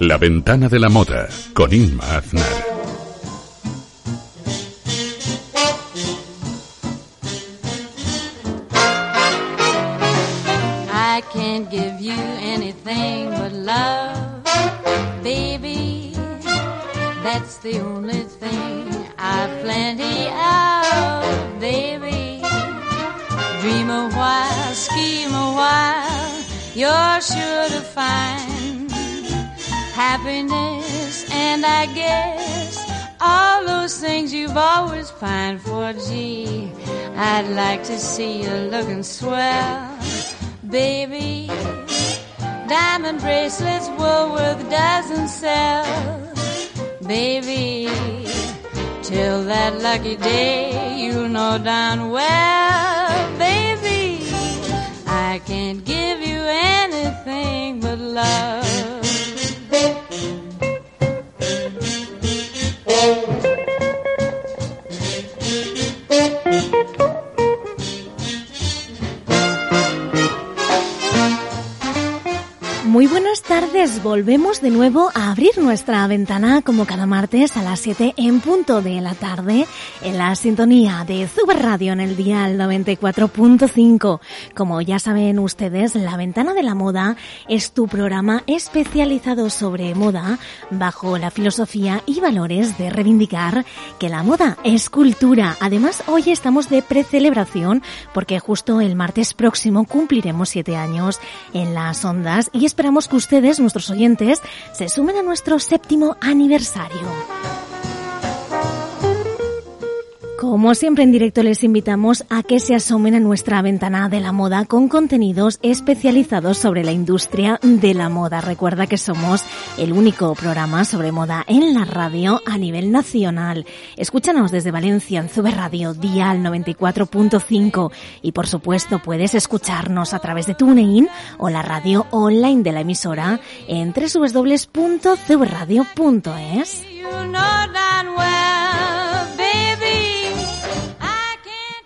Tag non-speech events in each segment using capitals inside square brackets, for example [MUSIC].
La ventana de la moda con Inma Aznar. I'd like to see you looking swell baby. Diamond bracelets were worth a dozen sell, baby. Till that lucky day, you'll know darn well, baby. I can't give you anything but love. Tardes, volvemos de nuevo a abrir nuestra ventana como cada martes a las 7 en punto de la tarde en la sintonía de Zuber Radio en el dial 94.5. Como ya saben ustedes, La Ventana de la Moda es tu programa especializado sobre moda bajo la filosofía y valores de reivindicar que la moda es cultura. Además, hoy estamos de precelebración porque justo el martes próximo cumpliremos siete años en las ondas y esperamos que ustedes, nuestros oyentes, se sumen a nuestro séptimo aniversario. Como siempre en directo les invitamos a que se asomen a nuestra ventana de la moda con contenidos especializados sobre la industria de la moda. Recuerda que somos el único programa sobre moda en la radio a nivel nacional. Escúchanos desde Valencia en Zube Radio, Dial 94.5 y por supuesto puedes escucharnos a través de TuneIn o la radio online de la emisora en www.cbradio.es.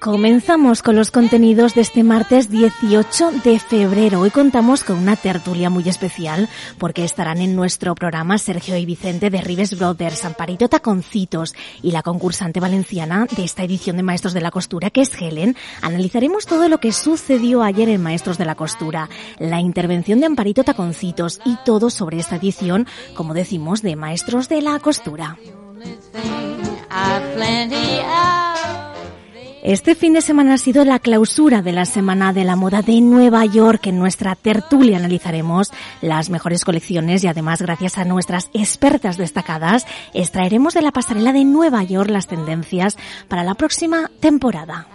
Comenzamos con los contenidos de este martes 18 de febrero. Hoy contamos con una tertulia muy especial porque estarán en nuestro programa Sergio y Vicente de Rives Brothers, Amparito Taconcitos y la concursante valenciana de esta edición de Maestros de la Costura que es Helen. Analizaremos todo lo que sucedió ayer en Maestros de la Costura, la intervención de Amparito Taconcitos y todo sobre esta edición, como decimos, de Maestros de la Costura. Este fin de semana ha sido la clausura de la Semana de la Moda de Nueva York. En nuestra tertulia analizaremos las mejores colecciones y además gracias a nuestras expertas destacadas extraeremos de la pasarela de Nueva York las tendencias para la próxima temporada.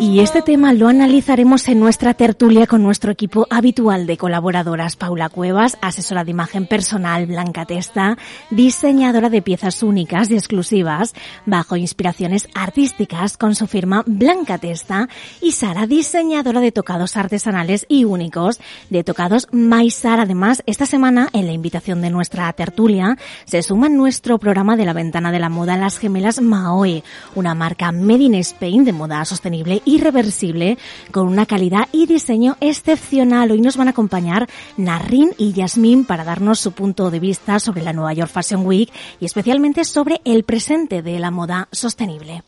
Y este tema lo analizaremos en nuestra tertulia con nuestro equipo habitual de colaboradoras. Paula Cuevas, asesora de imagen personal Blanca Testa, diseñadora de piezas únicas y exclusivas bajo inspiraciones artísticas con su firma Blanca Testa y Sara, diseñadora de tocados artesanales y únicos de tocados Maisar. Además, esta semana, en la invitación de nuestra tertulia, se suma en nuestro programa de la ventana de la moda las gemelas Maoe, una marca made in Spain de moda sostenible y reversible con una calidad y diseño excepcional. Hoy nos van a acompañar Narrin y Yasmín para darnos su punto de vista sobre la Nueva York Fashion Week y especialmente sobre el presente de la moda sostenible.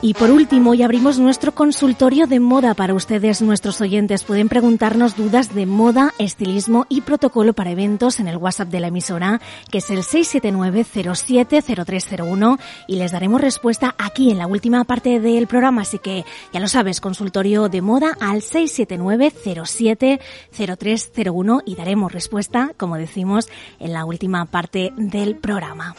Y por último, hoy abrimos nuestro consultorio de moda para ustedes, nuestros oyentes. Pueden preguntarnos dudas de moda, estilismo y protocolo para eventos en el WhatsApp de la emisora, que es el 679-070301 y les daremos respuesta aquí en la última parte del programa. Así que ya lo sabes, consultorio de moda al 679-070301 y daremos respuesta, como decimos, en la última parte del programa.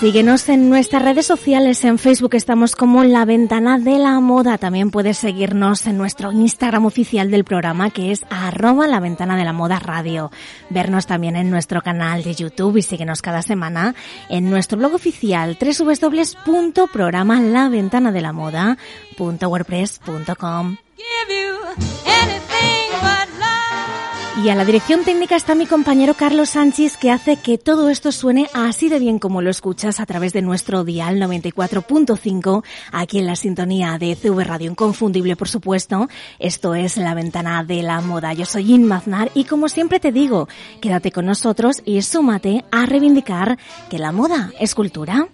Síguenos en nuestras redes sociales. En Facebook estamos como La Ventana de la Moda. También puedes seguirnos en nuestro Instagram oficial del programa que es arroba La Ventana de la Moda Radio. Vernos también en nuestro canal de YouTube y síguenos cada semana en nuestro blog oficial www.programalaventanaDelaModa.wordpress.com. Y a la dirección técnica está mi compañero Carlos Sánchez que hace que todo esto suene así de bien como lo escuchas a través de nuestro dial 94.5 aquí en la sintonía de CV Radio Inconfundible, por supuesto. Esto es La Ventana de la Moda. Yo soy Inmaznar y como siempre te digo, quédate con nosotros y súmate a reivindicar que la moda es cultura.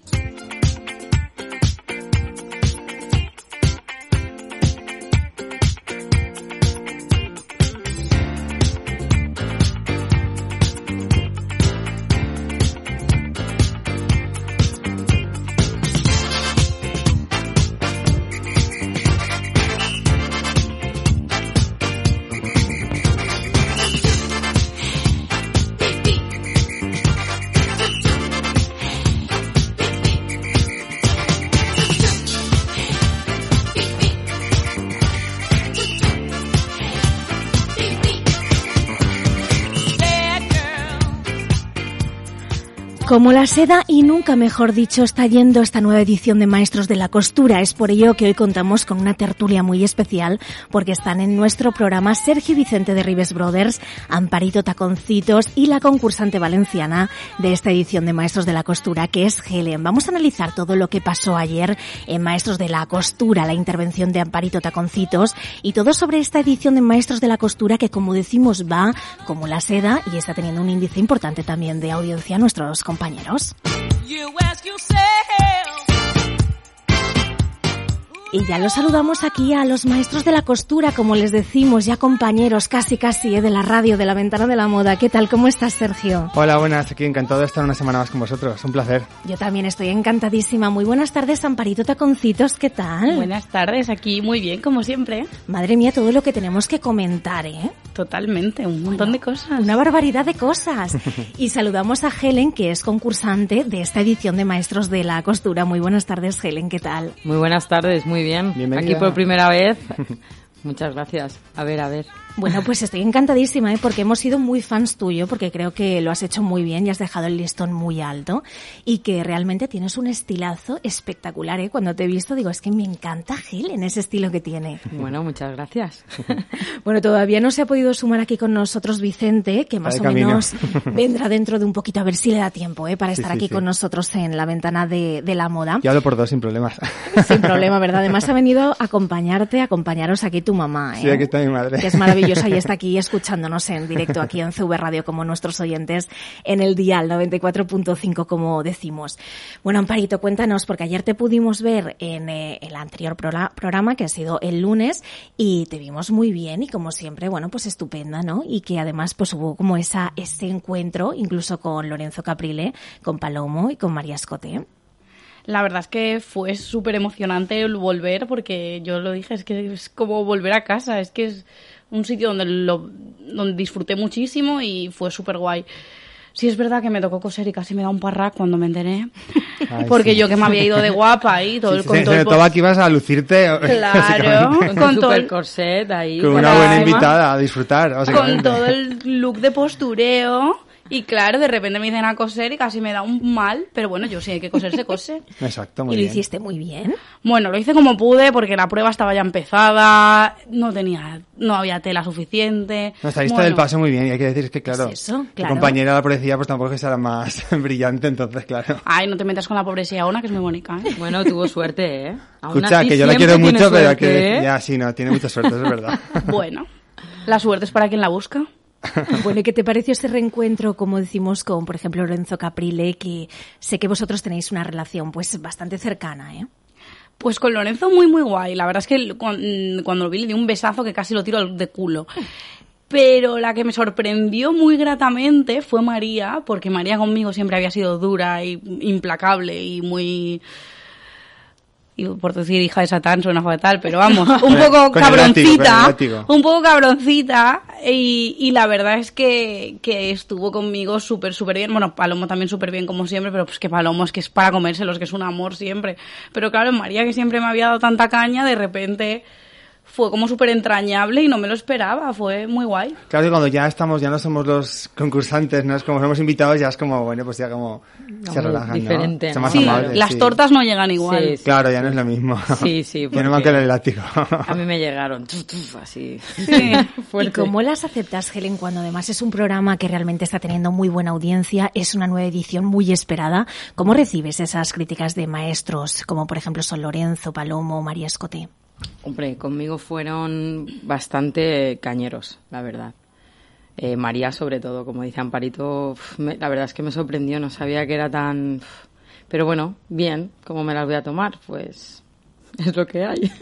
Como la seda y nunca mejor dicho está yendo esta nueva edición de Maestros de la Costura. Es por ello que hoy contamos con una tertulia muy especial porque están en nuestro programa Sergio Vicente de Rives Brothers, Amparito Taconcitos y la concursante valenciana de esta edición de Maestros de la Costura que es Helen. Vamos a analizar todo lo que pasó ayer en Maestros de la Costura, la intervención de Amparito Taconcitos y todo sobre esta edición de Maestros de la Costura que como decimos va como la seda y está teniendo un índice importante también de audiencia a nuestros compañeros compañeros. Y ya los saludamos aquí a los maestros de la costura, como les decimos, ya compañeros casi casi ¿eh? de la radio, de la ventana de la moda. ¿Qué tal? ¿Cómo estás, Sergio? Hola, buenas. Aquí encantado de estar una semana más con vosotros. Un placer. Yo también estoy encantadísima. Muy buenas tardes, Amparito Taconcitos. ¿Qué tal? Buenas tardes. Aquí muy bien, como siempre. Madre mía, todo lo que tenemos que comentar, ¿eh? Totalmente, un montón de cosas. Una barbaridad de cosas. [LAUGHS] y saludamos a Helen, que es concursante de esta edición de Maestros de la Costura. Muy buenas tardes, Helen. ¿Qué tal? Muy buenas tardes, muy bien. Bienvenida. Aquí por primera vez. [LAUGHS] Muchas gracias. A ver, a ver. Bueno, pues estoy encantadísima, ¿eh? porque hemos sido muy fans tuyo, porque creo que lo has hecho muy bien y has dejado el listón muy alto y que realmente tienes un estilazo espectacular. ¿eh? Cuando te he visto digo, es que me encanta Helen, ese estilo que tiene. Bueno, muchas gracias. [LAUGHS] bueno, todavía no se ha podido sumar aquí con nosotros Vicente, que más o menos [LAUGHS] vendrá dentro de un poquito, a ver si le da tiempo ¿eh? para estar sí, aquí sí. con nosotros en la ventana de, de la moda. Yo hablo por dos sin problemas. Sin problema, ¿verdad? [LAUGHS] Además ha venido a acompañarte, a acompañaros aquí tu mamá. ¿eh? Sí, aquí está mi madre. Que es maravillosa y está aquí escuchándonos en directo aquí en CV Radio como nuestros oyentes en el dial 94.5 como decimos. Bueno, Amparito, cuéntanos, porque ayer te pudimos ver en eh, el anterior programa que ha sido el lunes y te vimos muy bien y como siempre, bueno, pues estupenda, ¿no? Y que además pues hubo como esa, ese encuentro incluso con Lorenzo Caprile, con Palomo y con María Escote. La verdad es que fue súper emocionante el volver porque yo lo dije, es que es como volver a casa, es que es un sitio donde, lo, donde disfruté muchísimo y fue súper guay. Sí es verdad que me tocó coser y casi me da un parrac cuando me enteré, Ay, porque sí. yo que me había ido de guapa y todo Sí, el se, [LAUGHS] con todo el notaba que ibas a lucirte Claro. Con, todo super el- corset ahí. con una buena invitada a disfrutar. con todo el look de postureo y claro, de repente me dicen a coser y casi me da un mal, pero bueno, yo sí hay que coser, se cose. [LAUGHS] Exacto, muy y lo bien. hiciste muy bien. Bueno, lo hice como pude porque la prueba estaba ya empezada, no tenía, no había tela suficiente. No, saliste Bueno, del paso muy bien y hay que decir que, claro, Es eso, tu claro. compañera la policía pues tampoco es que sea la más [LAUGHS] brillante, entonces, claro. Ay, no te metas con la pobrecía Ona, que es muy bonita, ¿eh? Bueno, tuvo suerte, ¿eh? Aún Escucha, que yo la quiero mucho, pero suerte, que... ¿eh? Ya, sí, no, tiene mucha suerte, es verdad. [LAUGHS] Bueno, la suerte es para quien la busca. [LAUGHS] Bueno, ¿y qué te pareció ese reencuentro, como decimos, con, por ejemplo, Lorenzo Caprile, que sé que vosotros tenéis una relación pues bastante cercana, ¿eh? Pues con Lorenzo muy, muy guay. La verdad es que cuan- cuando lo vi le di un besazo que casi lo tiro de culo. Pero la que me sorprendió muy gratamente fue María, porque María conmigo siempre había sido dura y implacable y muy... Y por decir hija de Satán suena fatal, pero vamos, [LAUGHS] un poco con el látigo, con el cabroncita, un poco cabroncita y, y la verdad es que, que estuvo conmigo súper, súper bien. Bueno, Palomo también súper bien como siempre, pero pues que Palomo es que es para comérselos, que es un amor siempre. Pero claro, María que siempre me había dado tanta caña, de repente fue como súper entrañable y no me lo esperaba, fue muy guay. Claro que cuando ya estamos, ya no somos los concursantes, no es como somos invitados, ya es como, bueno, pues ya como se Hombre, relajan, diferente, ¿no? ¿no? Son más Sí, amables, las sí. tortas no llegan igual. Sí, sí. Claro, ya no es lo mismo. Sí, sí, [LAUGHS] Ya no porque- manca el elástico. A mí me llegaron, tuf, tuf, así. Sí. [LAUGHS] ¿Y cómo las aceptas, Helen, cuando además es un programa que realmente está teniendo muy buena audiencia, es una nueva edición muy esperada? ¿Cómo recibes esas críticas de maestros, como por ejemplo Son Lorenzo, Palomo o María Escoté? Hombre, conmigo fueron bastante cañeros, la verdad. Eh, María, sobre todo, como dice Amparito, me- la verdad es que me sorprendió, no sabía que era tan... Pero bueno, bien, ¿cómo me las voy a tomar? Pues [LAUGHS] es lo que hay.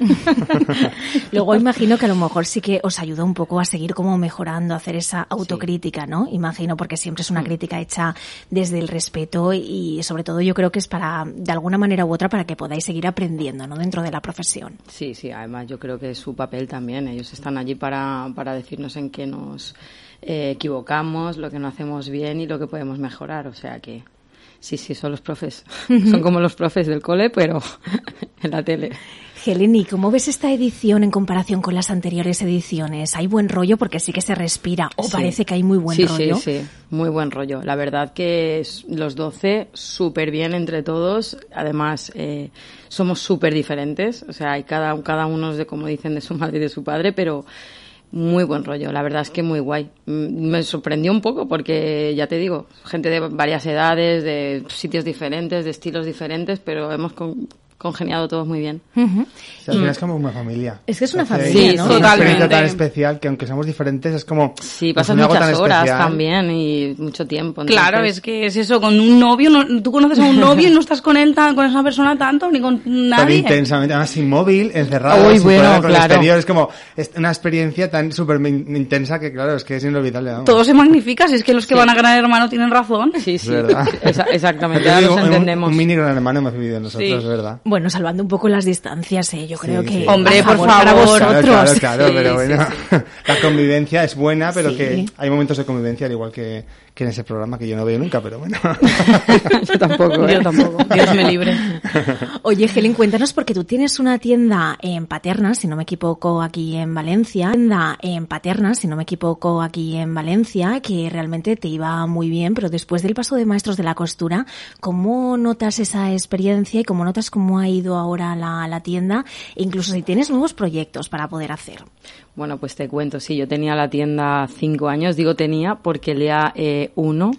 [LAUGHS] Luego [LAUGHS] imagino que a lo mejor sí que os ayuda un poco a seguir como mejorando, a hacer esa autocrítica, ¿no? Imagino, porque siempre es una crítica hecha desde el respeto y sobre todo yo creo que es para, de alguna manera u otra, para que podáis seguir aprendiendo, ¿no? Dentro de la profesión. Sí, sí, además yo creo que es su papel también. Ellos están allí para, para decirnos en qué nos eh, equivocamos, lo que no hacemos bien y lo que podemos mejorar. O sea que sí, sí, son los profes. Son como los profes del cole, pero [LAUGHS] en la tele. Helen, ¿y cómo ves esta edición en comparación con las anteriores ediciones? ¿Hay buen rollo? Porque sí que se respira, o Sí. parece que hay muy buen sí, rollo. Sí, sí, muy buen rollo. La verdad que los 12 súper bien entre todos. Además, eh, somos súper diferentes. O sea, hay cada, cada uno es de, como dicen, de su madre y de su padre, pero muy buen rollo. La verdad es que muy guay. Mm, Me sorprendió un poco porque, ya te digo, gente de varias edades, de sitios diferentes, de estilos diferentes, pero hemos con- congeniado todos muy bien. Ujú. O sea, al final es como una familia. Es que es una familia, es ¿no? una experiencia tan especial que aunque somos diferentes es como... Sí, pues, pasas un algo muchas tan horas especial. también y mucho tiempo. Claro, entonces- es que es eso, con un novio, no- tú conoces a un novio y no [LAUGHS] estás con él, tan- con esa persona tanto, ni con Tan nadie. intensamente, además sin móvil, encerrado, Uy, sin bueno, con el claro. exterior. Es como es una experiencia tan súper intensa que, claro, es que es inolvidable. vamos. Todo se magnifica, si es que los que van a Gran Hermano tienen razón. Sí, Es sí. [LAUGHS] Esa- exactamente, ahora nos un- entendemos. Un, mini gran hermano hemos vivido nosotros, Sí. es verdad. Bueno, salvando un poco las distancias, ¿eh? yo Sí, creo que... sí. Hombre, a por para favor. vosotros. Claro, claro, claro, Sí, pero sí, bueno, [LAUGHS] la convivencia es buena, pero Sí. que hay momentos de convivencia al igual que, que en ese programa que yo no veo nunca, pero bueno. [LAUGHS] Yo tampoco, ¿eh? Yo tampoco, Dios me libre. [LAUGHS] Oye, Helen, cuéntanos, porque tú tienes una tienda en Paterna, si no me equivoco, aquí en Valencia. Tienda en Paterna, si no me equivoco, aquí en Valencia, que realmente te iba muy bien, pero después del paso de maestros de la costura, ¿cómo notas esa experiencia y cómo notas cómo ha ido ahora la, la tienda? E incluso si tienes nuevos proyectos para poder hacer. Bueno, pues te cuento, sí, yo tenía la tienda cinco años, digo tenía porque día eh, uno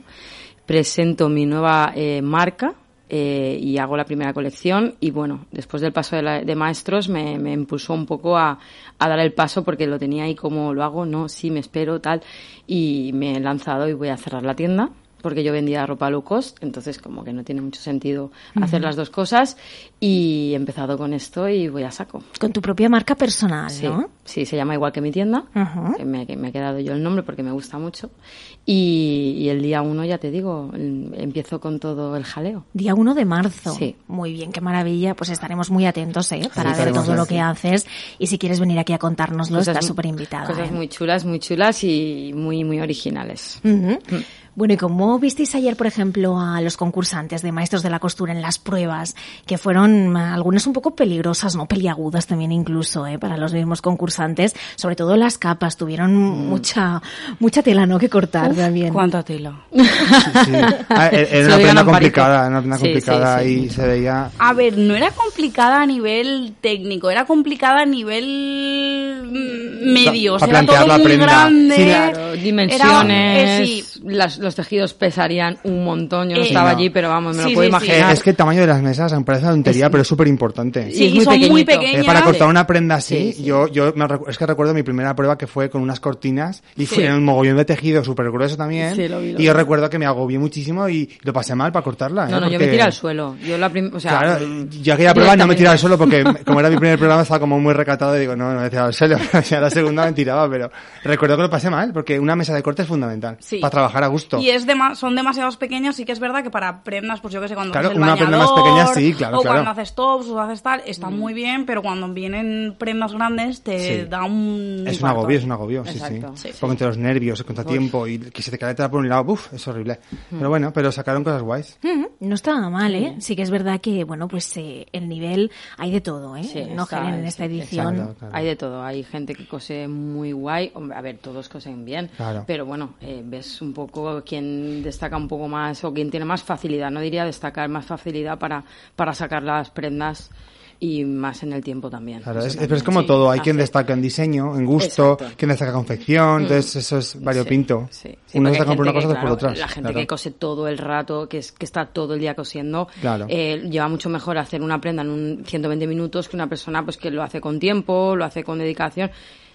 presento mi nueva eh, marca eh, y hago la primera colección y bueno, después del paso de, la- de maestros me, me impulsó un poco a, a dar el paso porque lo tenía ahí como lo hago, no, sí, me espero, tal, y me he lanzado y voy a cerrar la tienda porque yo vendía ropa low cost, entonces como que no tiene mucho sentido hacer las dos cosas y he empezado con esto y voy a saco. Con tu propia marca personal, Sí, ¿no? sí, se llama igual que mi tienda, Ujú. que me, que me he quedado yo el nombre porque me gusta mucho. Y, y el día uno, ya te digo, empiezo con todo el jaleo. Día 1 de marzo. Sí. Muy bien, qué maravilla. Pues estaremos muy atentos, ¿eh? Para ver estaremos todo lo que haces. Y si quieres venir aquí a contárnoslo, Cosas estás súper invitada. Cosas ¿eh? muy chulas, muy chulas y muy, muy originales. Ujú. Bueno, ¿y cómo visteis ayer, por ejemplo, a los concursantes de Maestros de la Costura en las pruebas, que fueron ah, algunas un poco peligrosas, no peliagudas también incluso, ¿eh? para los mismos concursantes? Sobre todo las capas, tuvieron Mm. mucha mucha tela, ¿no?, que cortar también. Cuánta tela. [LAUGHS] Sí. Ah, era Se lo una prenda complicada, una prenda Sí, complicada sí, sí. y se veía... A ver, no era complicada a nivel técnico, era complicada a nivel mm, medio. O Pa- sea, era todo plantear la muy prenda. grande. Sí, Claro, Era- dimensiones, eh, sí. las- los tejidos pesarían un montón. Yo no Eh, estaba no. allí, pero vamos, me Sí, lo puedo sí, sí. Imaginar. es que el tamaño de las mesas me parece una tontería, pero es súper importante. Sí, es muy son muy pequeñito. Eh, pequeñas. para cortar una prenda así, Sí, sí. yo, yo me es que recuerdo mi primera prueba que fue con unas cortinas y fue en un mogollón de tejido súper grueso también. Sí, lo vi, lo y yo vi. recuerdo que me agobié muchísimo y lo pasé mal para cortarla. ¿eh? No, no, yo me tiré al suelo. Yo la prim- o sea, Claro, mm, yo aquella prueba no me tiraba al suelo porque como era mi primer programa estaba como muy recatado y digo, no, no me tiraba al suelo, [LAUGHS] ya la segunda me tiraba, pero recuerdo que lo pasé mal porque una mesa de corte es fundamental Sí. para trabajar a gusto. Y es dema- son demasiados pequeñas, sí que es verdad que para prendas, pues yo que sé, cuando Claro, haces el una prenda bañador, más pequeña, sí, claro, o claro. cuando haces tops o haces tal, está muy bien, pero cuando vienen prendas grandes te Sí. da un Es un agobio, es un agobio, sí, sí. Sí. Porque entre los nervios, el contratiempo y que se te cae por un lado, uf, es horrible. Pero bueno, pero sacaron cosas guays. Mm, No estaba mal, ¿eh? Sí que es verdad que, bueno, pues eh, el nivel hay de todo, ¿eh? Sí, no está- en esta edición. exacto. Claro. Hay de todo, hay gente que cose muy guay, Hombre, a ver, todos cosen bien, Claro. pero bueno, eh, ves un poco quién destaca un poco más o quién tiene más facilidad, no diría destacar más facilidad para, para sacar las prendas y más en el tiempo también. Claro, es, también, pero es como sí. todo, hay quien destaca en diseño, en gusto, Exacto. quien destaca confección, entonces eso es variopinto. Sí, sí. Uno destaca por una cosa, otro por otras. La gente claro. que cose todo el rato, que, es, que está todo el día cosiendo, Claro. eh, lleva mucho mejor hacer una prenda en un 120 minutos que una persona pues que lo hace con tiempo, lo hace con dedicación.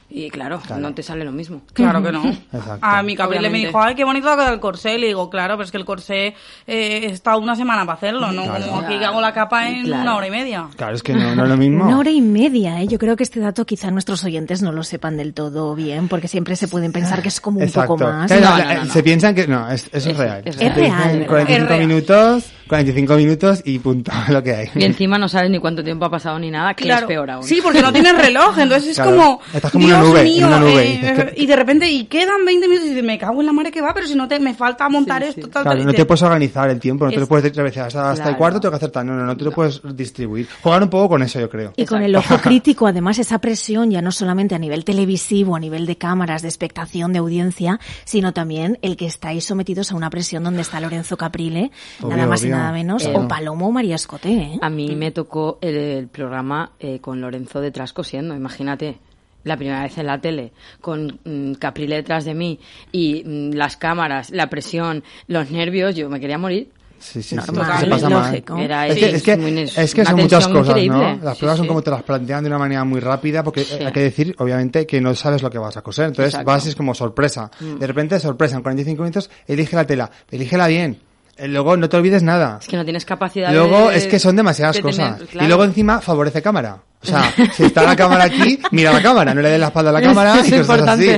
Y claro, Claro. no te sale lo mismo. [LAUGHS] Claro que no. Exacto. A mi Gabriel me dijo, ay, qué bonito ha quedado el corsé. Le digo, claro, pero es que el corsé eh, está una semana para hacerlo, ¿no? Claro. Como aquí que hago la capa en Claro. una hora y media. Claro, es que no, no es lo [LAUGHS] mismo. Una hora y media, ¿eh? Yo creo que este dato quizá nuestros oyentes no lo sepan del todo bien, porque siempre se pueden pensar que es como un Exacto. poco más. No, la- no, no, no. Se piensan que no, es- eso es, Es- real. es real. Te dicen Es real, 45 es real. minutos, 45 minutos y punto, [LAUGHS] lo que hay. Y encima no sabes ni cuánto tiempo ha pasado ni nada, que Claro. es peor aún. Sí, porque no tienes reloj, entonces es Claro. como, Estás como Dios una nube, mío, una nube, eh, y dices que- y de repente, y quedan 20 minutos y dices, me cago en la madre que va, pero si no te, me falta montar Sí, esto, sí. tal, Claro, tal, no te puedes organizar el tiempo, no te lo Es- puedes decir a veces hasta, hasta el cuarto tengo que hacer tal, no, no, no te lo puedes distribuir. Jugar un poco con eso, yo creo. Y con el ojo crítico, además, esa presión ya no solamente a nivel televisivo, a nivel de cámaras, de expectación, de audiencia, sino también el que estáis sometidos a una presión donde está Lorenzo Caprile, Obvio, nada más y obvio. Nada menos, Claro. o Palomo o María Escoté, ¿eh? A mí me tocó el, el programa eh, con Lorenzo detrás cosiendo, imagínate. La primera vez en la tele, con mm, Caprile detrás de mí y mm, las cámaras, la presión, los nervios, yo me quería morir. Sí, sí, sí, se pasa mal. Era- Es que, es que, muy- es que una son muchas cosas, increíble. ¿no? Las Sí, pruebas son como te las plantean de una manera muy rápida, porque Sí. hay que decir, obviamente, que no sabes lo que vas a coser. Entonces Exacto. Mm. vas y es como sorpresa. De repente, sorpresa, en 45 minutos, elige la tela, elígela bien. Eh, Luego no te olvides nada. Es que no tienes capacidad Luego de- es que son demasiadas de tener- cosas. claro. Y luego encima favorece cámara. O sea, [LAUGHS] si está la cámara aquí, mira la cámara, no le des la espalda a la cámara es y cosas así.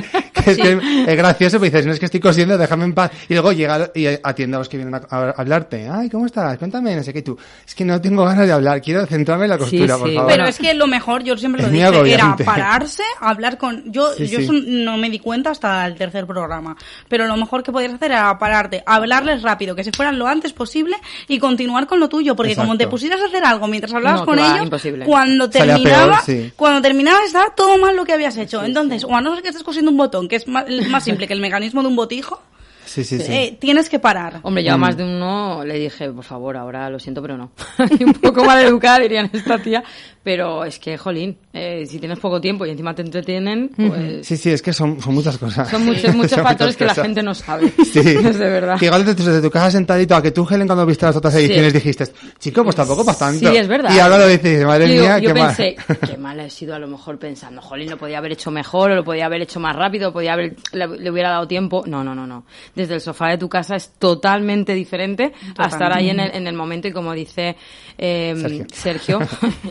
Es, que es gracioso, pues dices, no es que estoy cosiendo, déjame en paz. Y luego llega y atiende a los que vienen a, a hablarte. Ay, ¿cómo estás? Cuéntame, no sé qué. Y tú, es que no tengo ganas de hablar, quiero centrarme en la costura, Sí, por sí. favor. Pero es que lo mejor, yo siempre lo dije, era pararse, hablar con... Yo, Sí, yo no me di cuenta hasta el tercer programa. Pero lo mejor que podías hacer era pararte, hablarles rápido, que se fueran lo antes posible y continuar con lo tuyo. Porque como te pusieras a hacer algo mientras hablabas No, con va, ellos, imposible. cuando terminaba, peor, sí. cuando terminaba estaba todo mal lo que habías hecho. Entonces, o a no ser que estés cosiendo un botón, que es más, más simple que el mecanismo de un botijo, Sí, sí, sí. eh, tienes que parar. Hombre, yo a más de uno le dije, por favor, ahora lo siento, pero no. [LAUGHS] Y un poco mal educada, dirían esta tía. Pero es que, jolín, eh, si tienes poco tiempo y encima te entretienen, pues Sí, sí, es que son, son muchas cosas. son muchos, [LAUGHS] muchos Son factores que la gente no sabe. [LAUGHS] Sí. [LAUGHS] Es de verdad. Que igual desde, desde tu casa sentadito, a que tú, Helen, cuando viste las otras ediciones dijiste, chico, pues tampoco para tanto. Sí, es verdad. Y ahora lo dices, madre Yo- mía, yo qué mal. pensé, qué mal he sido a lo mejor pensando, jolín, lo podía haber hecho mejor, o lo podía haber hecho más rápido, podía haber, le, le hubiera dado tiempo. No, no, no, no. Desde el sofá de tu casa es totalmente diferente a estar ahí en el, en el momento y como dice eh, Sergio,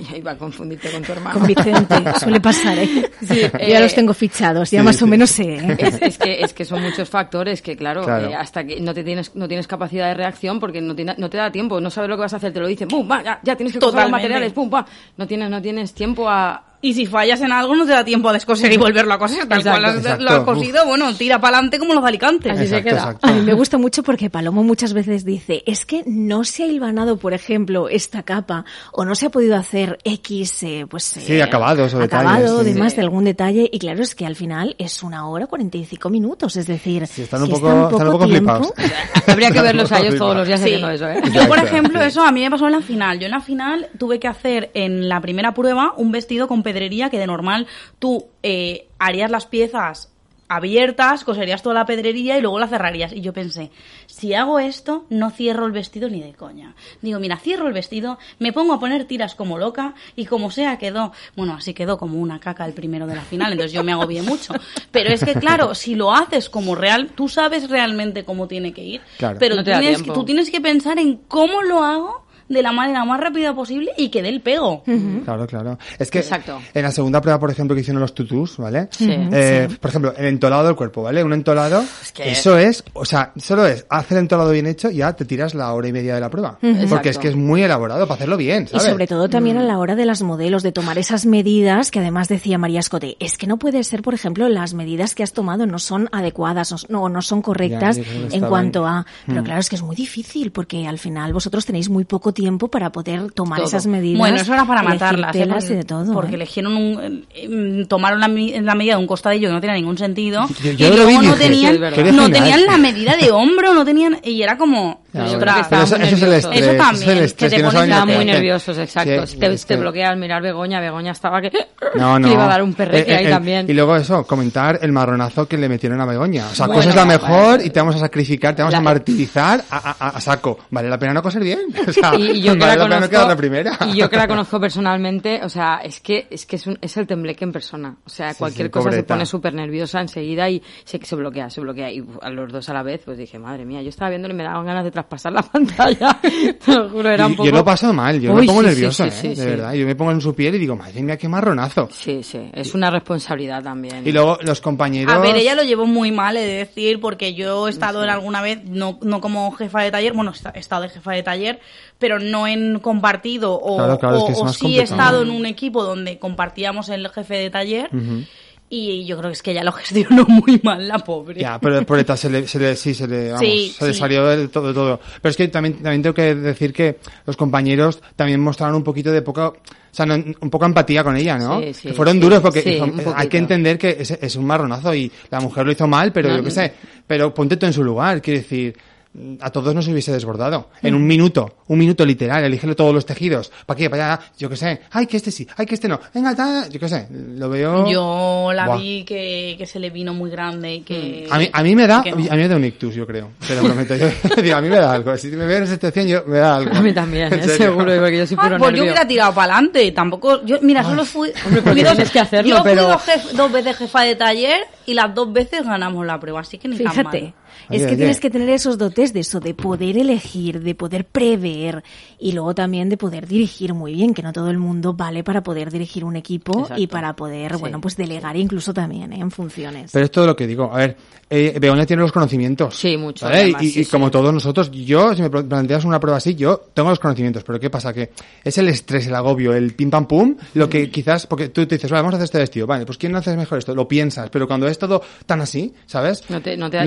ya [LAUGHS] [LAUGHS] iba a confundirte con tu hermano. Con Vicente, [LAUGHS] suele pasar, ¿eh? Sí, Yo eh, ya los tengo fichados, ya sí, más o menos sé, ¿eh? Es, es que, es que son muchos factores que, claro, Claro. eh, hasta que no te tienes, no tienes capacidad de reacción porque no, tiene- no te da tiempo, no sabes lo que vas a hacer, te lo dicen, ¡pum! va, ya, ya tienes que coger los materiales, ¡pum! va. No tienes, no tienes tiempo a... Y si fallas en algo, no te da tiempo a descoser y volverlo a coser. Tal Exacto, cual has- lo has cosido, bueno, tira para adelante como los de Alicante. Así se Exacto, queda. exacto. A mí me gusta [LAUGHS] mucho porque Palomo muchas veces dice, es que no se ha hilvanado, por ejemplo, esta capa, o no se ha podido hacer X, eh, pues... eh, Sí, acabados o acabado, detalles, sí. de algún detalle, y claro, es que al final es una hora 45 minutos, es decir, Sí, están un poco- está están un poco tiempo, flipados. [LAUGHS] Habría que verlos a ellos todos los días Sí. haciendo eso, ¿eh? Yo, por ejemplo, sí. eso a mí me pasó en la final. Yo en la final tuve que hacer en la primera prueba un vestido con pedrería que de normal tú eh, harías las piezas abiertas, coserías toda la pedrería y luego la cerrarías. Y yo pensé, si hago esto, no cierro el vestido ni de coña. Digo, mira, cierro el vestido, me pongo a poner tiras como loca y como sea quedó, bueno, así quedó como una caca el primero de la final, entonces yo me agobié mucho. Pero es que claro, si lo haces como real, tú sabes realmente cómo tiene que ir, Claro. pero No tienes, tú tienes que pensar en cómo lo hago de la manera más rápida posible y que dé el pego. Claro, claro. Es que Exacto. en la segunda prueba, por ejemplo, que hicieron los tutús, ¿vale? Sí. Eh, Por ejemplo, el entolado del cuerpo, ¿vale? Un entolado, que- eso es, o sea, solo es hacer el entolado bien hecho y ya te tiras la hora y media de la prueba. Porque es que es muy elaborado para hacerlo bien, Y sobre todo también a la hora de las modelos, de tomar esas medidas que además decía María Escote, es que no puede ser, por ejemplo, las medidas que has tomado no son adecuadas o no, no son correctas Ya, en cuanto a... Mm. Pero claro, es que es muy difícil porque al final vosotros tenéis muy poco tiempo para poder tomar Todo. esas medidas. Bueno, eso era para matarlas, ¿eh? porque, y de todo. porque ¿eh? eligieron un, eh, tomaron la, mi- la medida de un costadillo que no tenía ningún sentido Yo- y yo luego vi no dije, tenían, no tenían la medida de hombro, no tenían y era como, Yo creo que eso, muy eso es el estrés. Eso es también, el que estrés, te que no Estaban qué muy nerviosos, exacto. Sí, te, es te que- bloquea al mirar Begoña. Begoña estaba que, No, no. [LAUGHS] que iba a dar un perreque Eh, ahí eh, también. Y luego eso, comentar el marronazo que le metieron a Begoña. O sea, Bueno, cosa es la vale, mejor y te vamos a sacrificar, te vamos La- a martirizar a, a- a saco. ¿Vale la pena no coser bien? [LAUGHS] O sea, y, y yo que vale la la pena no conozco, la primera. y yo que la [LAUGHS] conozco personalmente, o sea, es que es que es, un- es el tembleque en persona. O sea, Sí, cualquier sí, cosa se pobreta. pone súper nerviosa enseguida y se, se bloquea, se bloquea. Y a los dos a la vez, pues dije, madre mía, yo estaba viéndolo y me daban ganas de traspasar la [LAUGHS] pantalla. Te lo juro, era un Y poco... Yo lo paso mal, yo me pongo sí, sí, nervioso, sí, ¿eh? sí, de sí. verdad. Yo me pongo en su piel y digo, madre mía, qué marronazo. Sí, sí, es una responsabilidad también. Y luego los compañeros... A ver, ella lo llevó muy mal, he de decir, porque yo he estado en alguna vez, no, no como jefa de taller, bueno, he estado de jefa de taller, pero no en compartido, o, Claro, claro, es o- que es o más sí he estado en un equipo donde compartíamos el jefe de taller, y yo creo que es que ella lo gestionó [LAUGHS] muy mal, la pobre. Ya, pero por ETA se le, se le, sí, se le, vamos, Sí, se le sí. salió de todo, todo. Pero es que también, también tengo que decir que los compañeros también mostraron un poquito de poca, o sea, no- un poco empatía con ella, ¿no? Sí, sí, que fueron duros porque un hay que entender que es, es un marronazo y la mujer lo hizo mal, pero No, yo qué sé, pero ponte tú en su lugar, quiero decir, a todos nos hubiese desbordado. En Mm. un minuto, un minuto literal, elígele todos los tejidos. ¿Para qué? Para allá, yo qué sé. Ay, que este sí, ay, que este no. Venga, ta, yo qué sé. Lo veo. Yo la Buah. vi que, que se le vino muy grande y que... A mí, a mí me da, a mí me da un ictus, yo creo. Te lo prometo. Yo, [LAUGHS] digo, a mí me da algo. Si me veo en esa situación, yo, me da algo. A mí también, [LAUGHS] En ¿eh? serio. seguro, porque yo soy Ah, puro pues yo hubiera tirado para adelante. Tampoco. Yo, mira, solo fui. Hombre, fui dos, tienes que hacerlo, yo fui pero- dos, jef- dos veces jefa de taller y las dos veces ganamos la prueba. Así que ni tan Fíjate, mal. Es que oye. tienes que tener esos dotes de eso, de poder elegir, de poder prever y luego también de poder dirigir muy bien, que no todo el mundo vale para poder dirigir un equipo Exacto. y para poder, Sí. bueno, pues delegar incluso también ¿eh? en funciones. Pero es todo lo que digo. A ver, eh, Begoña tiene los conocimientos. Sí, mucho, ¿vale? además, y sí, y sí. como todos nosotros, yo, si me pl- planteas una prueba así, yo tengo los conocimientos. Pero ¿qué pasa? Que es el estrés, el agobio, el pim pam pum, lo que quizás, porque tú te dices, vale, vamos a hacer este vestido. Vale, pues ¿quién hace mejor esto? Lo piensas. Pero cuando es todo tan así, ¿sabes? No te, no te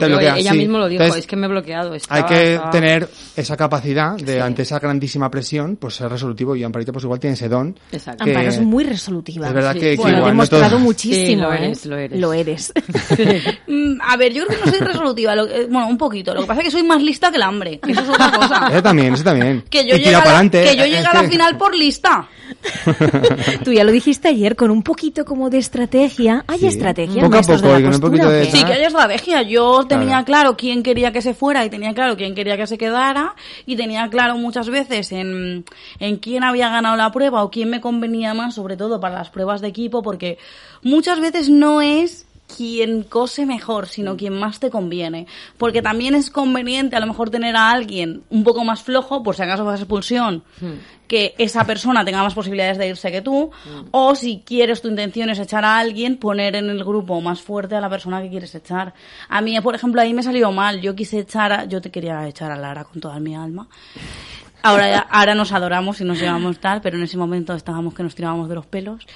te bloquea. Ella sí. mismo lo dijo, Entonces, es que me he bloqueado. Hay que estaba- tener esa capacidad de, Sí. ante esa grandísima presión, pues ser resolutivo. Y Amparita, pues igual tiene ese don. Exacto. que- Amparo es muy resolutiva. Es verdad Sí. que, que Bueno, lo igual he todo- [LAUGHS] muchísimo. Sí, lo ¿eh? eres, lo eres. Lo eres. [LAUGHS] Mm, a ver, yo creo que no soy resolutiva. lo- eh, bueno, un poquito. Lo que pasa es que soy más lista que el hambre. Que eso es otra cosa. Ese también, ese también. Que yo tira a la, pa'lante, que yo es llegué a la que- final por lista. [LAUGHS] Tú ya lo dijiste ayer, con un poquito como de estrategia. Hay Sí. estrategia, Poco a poco, de la con un poquito. Sí, que hay estrategia. Yo tenía Claro. claro quién quería que se fuera y tenía claro quién quería que se quedara y tenía claro muchas veces en, en quién había ganado la prueba o quién me convenía más, sobre todo para las pruebas de equipo, porque muchas veces no es quien cose mejor, sino quien más te conviene. Porque también es conveniente a lo mejor tener a alguien un poco más flojo, por si acaso vas a expulsión, que esa persona tenga más posibilidades de irse que tú, o si quieres tu intención es echar a alguien, poner en el grupo más fuerte a la persona que quieres echar. A mí, por ejemplo, ahí me salió mal. Yo quise echar, a- yo te quería echar a Lara con toda mi alma. Ahora, ahora nos adoramos y nos llevamos tal, pero en ese momento estábamos que nos tirábamos de los pelos.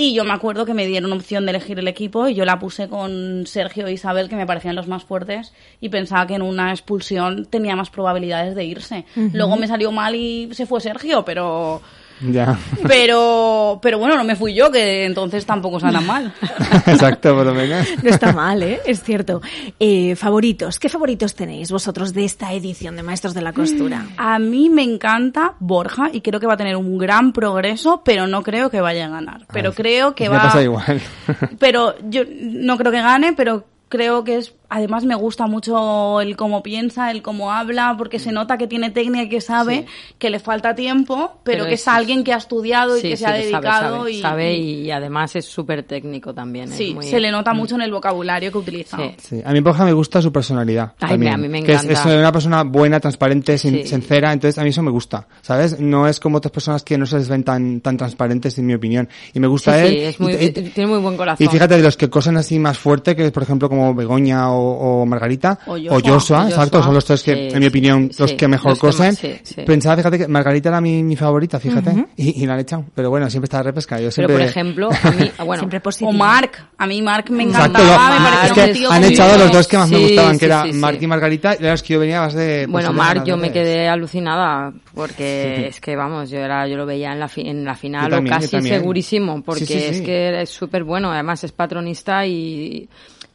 Y yo me acuerdo que me dieron opción de elegir el equipo y yo la puse con Sergio e Isabel, que me parecían los más fuertes, y pensaba que en una expulsión tenía más probabilidades de irse. Luego me salió mal y se fue Sergio, pero... Ya. Pero, pero bueno, no me fui yo, que entonces tampoco sale mal. [LAUGHS] Exacto, por lo menos. No está mal, ¿eh? Es cierto. Eh, favoritos. ¿Qué favoritos tenéis vosotros de esta edición de Maestros de la Costura? A mí me encanta Borja y creo que va a tener un gran progreso, pero no creo que vaya a ganar. Pero Ay, creo que me va. pasa igual. [LAUGHS] Pero yo no creo que gane, pero creo que es además me gusta mucho el cómo piensa, el cómo habla, porque se nota que tiene técnica y que sabe que le falta tiempo, pero, Pero que es, es- alguien que ha estudiado y Sí, que sí, se ha que sabe, dedicado sabe, y, sabe y además es súper técnico también. es sí, muy- se le nota mucho en el vocabulario que utiliza. Sí. Sí, a mí, por ejemplo, me gusta su personalidad. Ay, también, me- a mí me Que es, encanta. es una persona buena, transparente, sin- Sí. sincera, entonces a mí eso me gusta, ¿sabes? No es como otras personas que no se les ven tan, tan transparentes, en mi opinión. Y me gusta Sí, él. sí, es muy- y- y- tiene muy buen corazón. Y fíjate, de los que cosen así más fuerte, que es, por ejemplo, como Begoña o, o Margarita, O o Joshua. Exacto, son los tres que, Sí, en mi opinión, sí, los que mejor los que cosen. más, sí, sí. Pensaba, fíjate, que Margarita era mi, mi favorita, fíjate, y, y la han echado. Pero bueno, siempre está repesca. Yo Pero siempre... por ejemplo, a mí, [LAUGHS] bueno, Siempre positivo. O Mark, a mí Mark me Exacto, encantaba, yo- me Mark, parecía es un que tío han echado los dos que más me gustaban, sí, que era sí, sí. Mark y Margarita, y los que yo venía más de... pues, Bueno, ganas yo me quedé alucinada porque es que, vamos, yo era yo lo veía en la, fi- en la final también, o casi segurísimo porque Sí, sí, sí. es que es súper bueno, además es patronista y...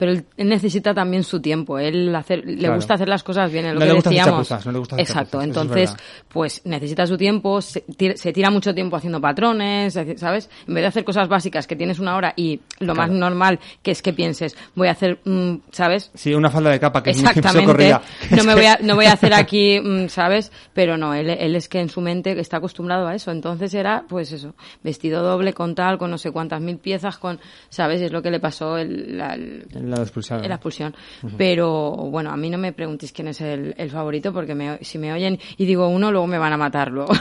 Pero él, necesita también su tiempo, él hacer, le Claro. gusta hacer las cosas bien, es lo No que le gusta decíamos. chapuzas, no le gusta hacer Exacto, chapuzas, entonces, pues necesita su tiempo, se tira, se tira mucho tiempo haciendo patrones, ¿sabes? En vez de hacer cosas básicas que tienes una hora y lo más normal que es que pienses, voy a hacer, mm, ¿sabes? Sí, una falda de capa que es muy Exactamente. [LAUGHS] No me voy a, no voy a hacer [LAUGHS] aquí, mm, ¿sabes? Pero no, él, él es que en su mente está acostumbrado a eso. Entonces era, pues eso, vestido doble con tal, con no sé cuántas mil piezas, con, ¿sabes? Es lo que le pasó el, la, el- La expulsaron. en la expulsión. Pero bueno, a mí no me preguntéis quién es el, el favorito porque me, si me oyen y digo uno, luego me van a matar luego.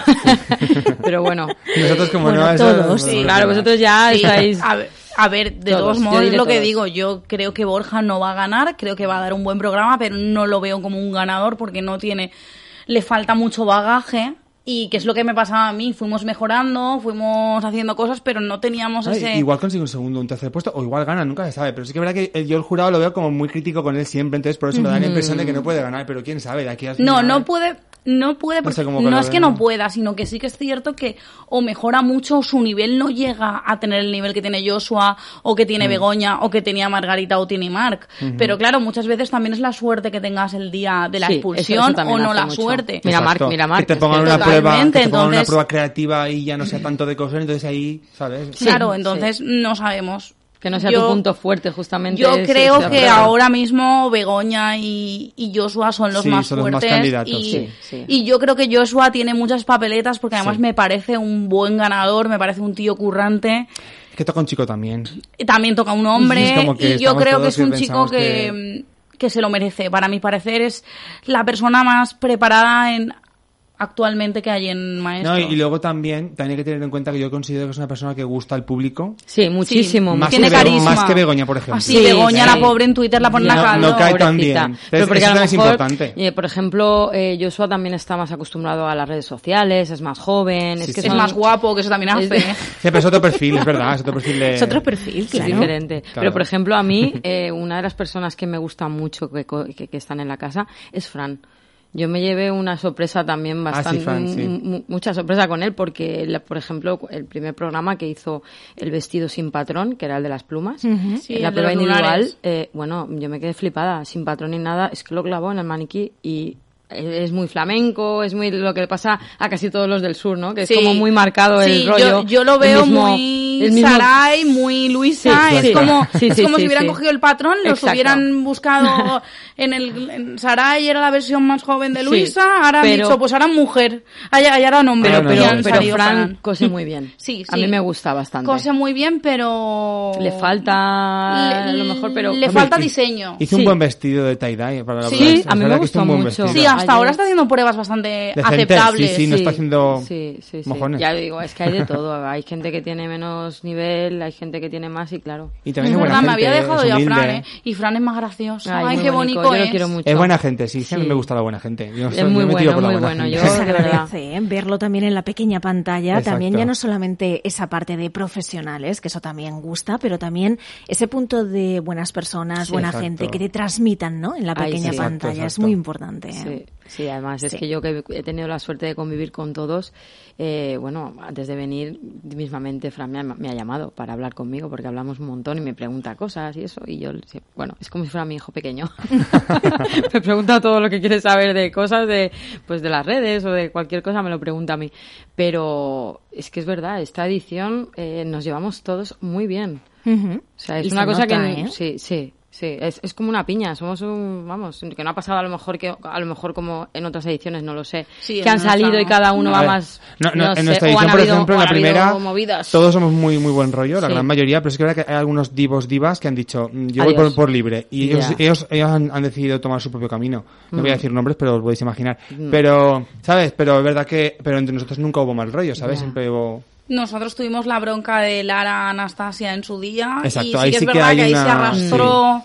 [LAUGHS] Pero bueno. Y nosotros como Bueno, no... todos, sí. Claro, vosotros ya Sí, [LAUGHS] estáis... a ver, a ver, de Todos, todos modos, lo que todos. digo, yo creo que Borja no va a ganar, creo que va a dar un buen programa, pero no lo veo como un ganador porque no tiene, le falta mucho bagaje. Y que es lo que me pasaba a mí, fuimos mejorando, fuimos haciendo cosas, pero no teníamos Ay, ese... Igual consigue un segundo, un tercer puesto, o igual gana, nunca se sabe. Pero sí que es verdad que yo el jurado lo veo como muy crítico con él siempre, entonces por eso me da la impresión de que no puede ganar, pero quién sabe, de aquí al No, final- no puede, no puede, No porque sé no, cómo que lo es que no pueda, sino que sí que es cierto que o mejora mucho o su nivel no llega a tener el nivel que tiene Joshua o que Mm. tiene Begoña o que tenía Margarita o tiene Mark. Pero claro, muchas veces también es la suerte que tengas el día de la Sí, eso- expulsión eso también o no la mucho. suerte. Mira, Exacto. Marc, mira, Marc, Que te pongan una prueba, que te pongan una entonces- prueba creativa y ya no sea tanto de coser, entonces ahí, ¿sabes? Claro, Sí, entonces no sabemos. Que no sea Yo- tu punto fuerte, justamente. Yo es- creo es que ahora mismo Begoña y, y Joshua son los Sí, más son los más fuertes. candidatos, y, sí, sí. y yo creo que Joshua tiene muchas papeletas porque además Sí. me parece un buen ganador, me parece un tío currante. Es que toca un chico también. También toca un hombre que y yo creo que es un que chico pensamos que, que se lo merece. Para mi parecer es la persona más preparada en actualmente que hay en Maestro. No, y, y luego también, también hay que tener en cuenta que yo considero que es una persona que gusta al público. Sí, muchísimo. Más Tiene que carisma. más que Begoña, por ejemplo. Así, Sí, Begoña, sí. la pobre en Twitter la ponen a No, caldo. no cae tan bien. Pero Entonces, porque eso a lo también es mejor, importante. eh, por ejemplo, eh, Joshua también está más acostumbrado a las redes sociales, es más joven, Sí, es que sí. Es son- más guapo, que eso también hace. Es-. [LAUGHS] Sí, pero es otro perfil, es verdad, es otro perfil de... Es otro perfil, es claro. diferente. Claro. Pero, por ejemplo, a mí, [LAUGHS] eh, una de las personas que me gusta mucho que, co- que, que están en la casa es Fran. Yo me llevé una sorpresa también Ah, sí, bastante, sí. mucha sorpresa con él porque, la- por ejemplo, el primer programa que hizo el vestido sin patrón, que era el de las plumas, Sí, en la prueba individual, eh, bueno, yo me quedé flipada, sin patrón ni nada, es que lo clavó en el maniquí y es muy flamenco, es muy lo que le pasa a casi todos los del sur, ¿no? Que Sí. es como muy marcado el Sí, rollo. Yo, yo lo el veo mismo- muy el mismo- Sarai, muy Luisa. Sí, es sí. como, Sí, es como sí, si hubieran sí. cogido el patrón, los Exacto. hubieran buscado [LAUGHS] en el en Sarai, era la versión más joven de Sí, Luisa. ahora han pero- dicho, pues ahora mujer. Allá, allá era hombre. Pero, pero, pero Fran cose muy bien. [LAUGHS] Sí, A mí me gusta bastante. Cose muy bien, pero... Le falta a lo mejor, pero... Le Hombre, falta diseño. Hizo Sí. un buen vestido de tie-dye para la Sí, a mí me verdad que hizo gustó un buen mucho. vestido. Sí, hasta Ayer- ahora está haciendo pruebas bastante aceptables. sí, sí, no está haciendo sí, sí, sí. mojones. Ya digo, es que hay de todo. Hay gente que tiene menos nivel, hay gente que tiene más y claro. Y también Es es buena verdad, me había dejado es ya humilde. Fran, ¿eh? Y Fran es más gracioso. Ay, qué bonito, bonito Yo es. lo quiero mucho. Es buena gente, sí, sí, a mí Sí. me gusta la buena gente. Yo Es soy- muy me bueno, muy bueno. gente. Yo- de verdad. ¿eh? verlo también en la pequeña pantalla, Exacto. también ya no solamente esa parte de profesionales, que eso también gusta, pero también ese punto de buenas personas, Sí, buena exacto. gente, que te transmitan ¿no? en la pequeña pantalla. Exacto, Es muy importante. ¿eh? Sí, además es Sí. que yo que he tenido la suerte de convivir con todos, eh, bueno, antes de venir, mismamente Fran me ha, me ha llamado para hablar conmigo porque hablamos un montón y me pregunta cosas y eso, y yo, bueno, es como si fuera mi hijo pequeño. [LAUGHS] me pregunta todo lo que quiere saber de cosas de, pues de las redes o de cualquier cosa, me lo pregunta a mí. Pero es que es verdad, esta edición eh, nos llevamos todos muy bien. Ujú. O sea, es Y una se cosa nota, que ¿eh? sí, sí. Sí, es, es como una piña, somos un, vamos, que no ha pasado a lo mejor que a lo mejor como en otras ediciones, no lo sé, Sí, que han salido no. y cada uno A va ver, más no, no, no en sé, nuestra edición, por habido- ejemplo, en la primera, movidas. todos somos muy muy buen rollo, la Sí. gran mayoría, pero es que que hay algunos divos divas que han dicho, mm, yo voy Adiós. por, por libre, y ellos, Ya. ellos, ellos han, han decidido tomar su propio camino. No voy a Mm. decir nombres, pero os podéis imaginar. Pero, ¿sabes? Pero es verdad que, pero entre nosotros nunca hubo mal rollo, ¿sabes? Ya. Siempre hubo... Nosotros tuvimos la bronca de Lara Anastasia en su día. Exacto, y sí ahí que es sí verdad que ahí se arrastró,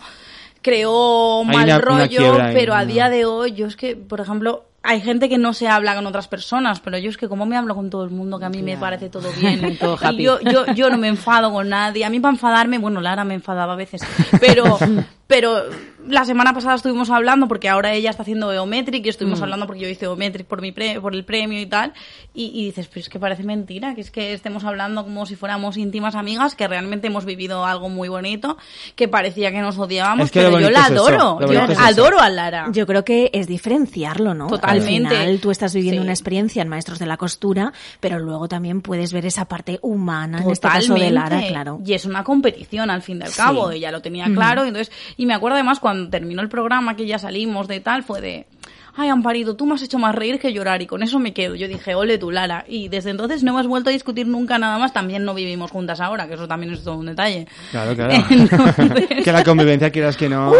creó mal una- una rollo, pero a día de hoy, yo es que, por ejemplo, hay gente que no se habla con otras personas, pero yo es que como me hablo con todo el mundo, que a mí me parece todo bien. [LAUGHS] Todo happy. yo, yo, yo no me enfado con nadie. A mí para enfadarme, bueno, Lara me enfadaba a veces, pero, [LAUGHS] pero la semana pasada estuvimos hablando porque ahora ella está haciendo Eometric y Mm. estuvimos hablando porque yo hice Eometric por mi pre- por el premio y tal y, y dices, pero es que parece mentira, que es que estemos hablando como si fuéramos íntimas amigas, que realmente hemos vivido algo muy bonito, que parecía que nos odiábamos, Es que lo pero yo la es adoro, yo es adoro a Lara. Yo creo que es diferenciarlo, ¿no? Totalmente. Al final tú estás viviendo Sí. una experiencia en Maestros de la Costura, pero luego también puedes ver esa parte humana, en este caso de Lara, Totalmente. claro. Y es una competición al fin y al Sí. cabo, ella lo tenía claro. y Entonces, y me acuerdo además cuando terminó el programa que ya salimos de tal, fue de. Ay, Amparito, tú me has hecho más reír que llorar y con eso me quedo. Yo dije, ole tú, Lara. Y desde entonces no hemos vuelto a discutir nunca nada más. También no vivimos juntas ahora, que eso también es todo un detalle. Claro, [LAUGHS] claro. Entonces- que la convivencia, quieras que no,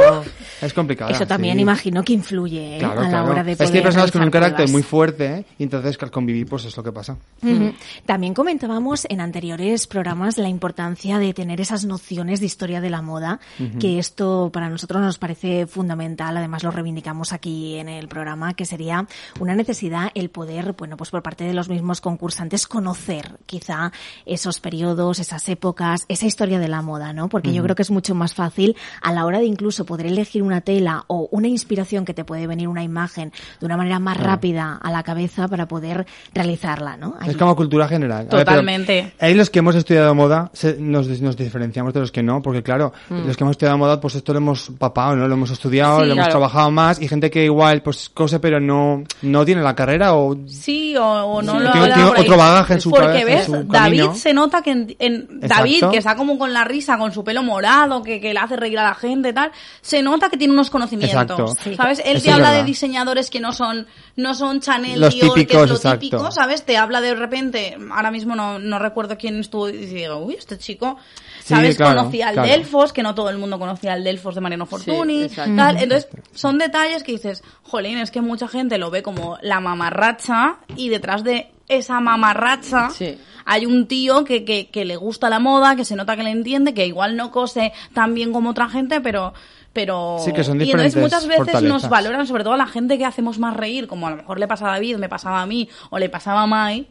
es complicada. Eso también sí. imagino que influye ¿eh? Claro, a la claro. hora de es que hay poder personas con un carácter pruebas. muy fuerte ¿eh? y entonces que al convivir pues es lo que pasa. Ujú. También comentábamos en anteriores programas la importancia de tener esas nociones de historia de la moda, que esto para nosotros nos parece fundamental, además lo reivindicamos aquí en el programa, que sería una necesidad el poder, bueno, pues por parte de los mismos concursantes conocer quizá esos periodos, esas épocas, esa historia de la moda, ¿no? Porque yo creo que es mucho más fácil a la hora de incluso poder elegir una tela o una inspiración que te puede venir una imagen de una manera más rápida a la cabeza para poder realizarla, ¿no? Ahí. Es como cultura general. Ver, Totalmente. ahí los que hemos estudiado moda se- nos, nos diferenciamos de los que no, porque claro, los que hemos estudiado moda, pues esto lo hemos papado, ¿no? Lo hemos estudiado, Sí, lo hemos claro. trabajado más, y gente que igual, pues cose, pero no, no tiene la carrera o... Sí, o, o no Sí. lo Tiene- haga tiene otro bagaje en su Porque cabeza, en ves, su David camino. se nota que en. David, que está como con la risa, con su pelo morado, que, que le hace reír a la gente y tal, se nota que tiene unos conocimientos. Exacto. Sí. ¿Sabes? Él Eso te habla de diseñadores que no son, no son Chanel, Los Dior, que típicos, es lo exacto. típico, ¿sabes? Te habla de repente, ahora mismo no, no recuerdo quién estuvo, y digo, uy, este chico, Sí, ¿sabes? claro, conocía al claro. Delfos, que no todo el mundo conocía al Delfos de Mariano Fortuny, exacto. tal. Entonces, son detalles que dices, jolín, es que mucha gente lo ve como la mamarracha y detrás de esa mamarracha Sí. hay un tío que, que, que le gusta la moda, que se nota que le entiende, que igual no cose tan bien como otra gente, pero... Pero... Sí, que son y entonces muchas veces nos valoran, sobre todo a la gente que hacemos más reír, como a lo mejor le pasa a David, me pasaba a mí, o le pasaba a Mai,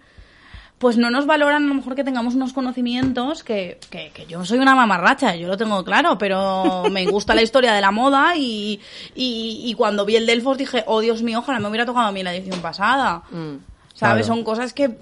pues no nos valoran a lo mejor que tengamos unos conocimientos que, que, que yo soy una mamarracha, yo lo tengo claro, pero me gusta la historia de la moda y, y, y cuando vi el Delfos dije, oh Dios mío, ojalá me hubiera tocado a mí la edición pasada. Mm. ¿Sabes? Claro. Son cosas que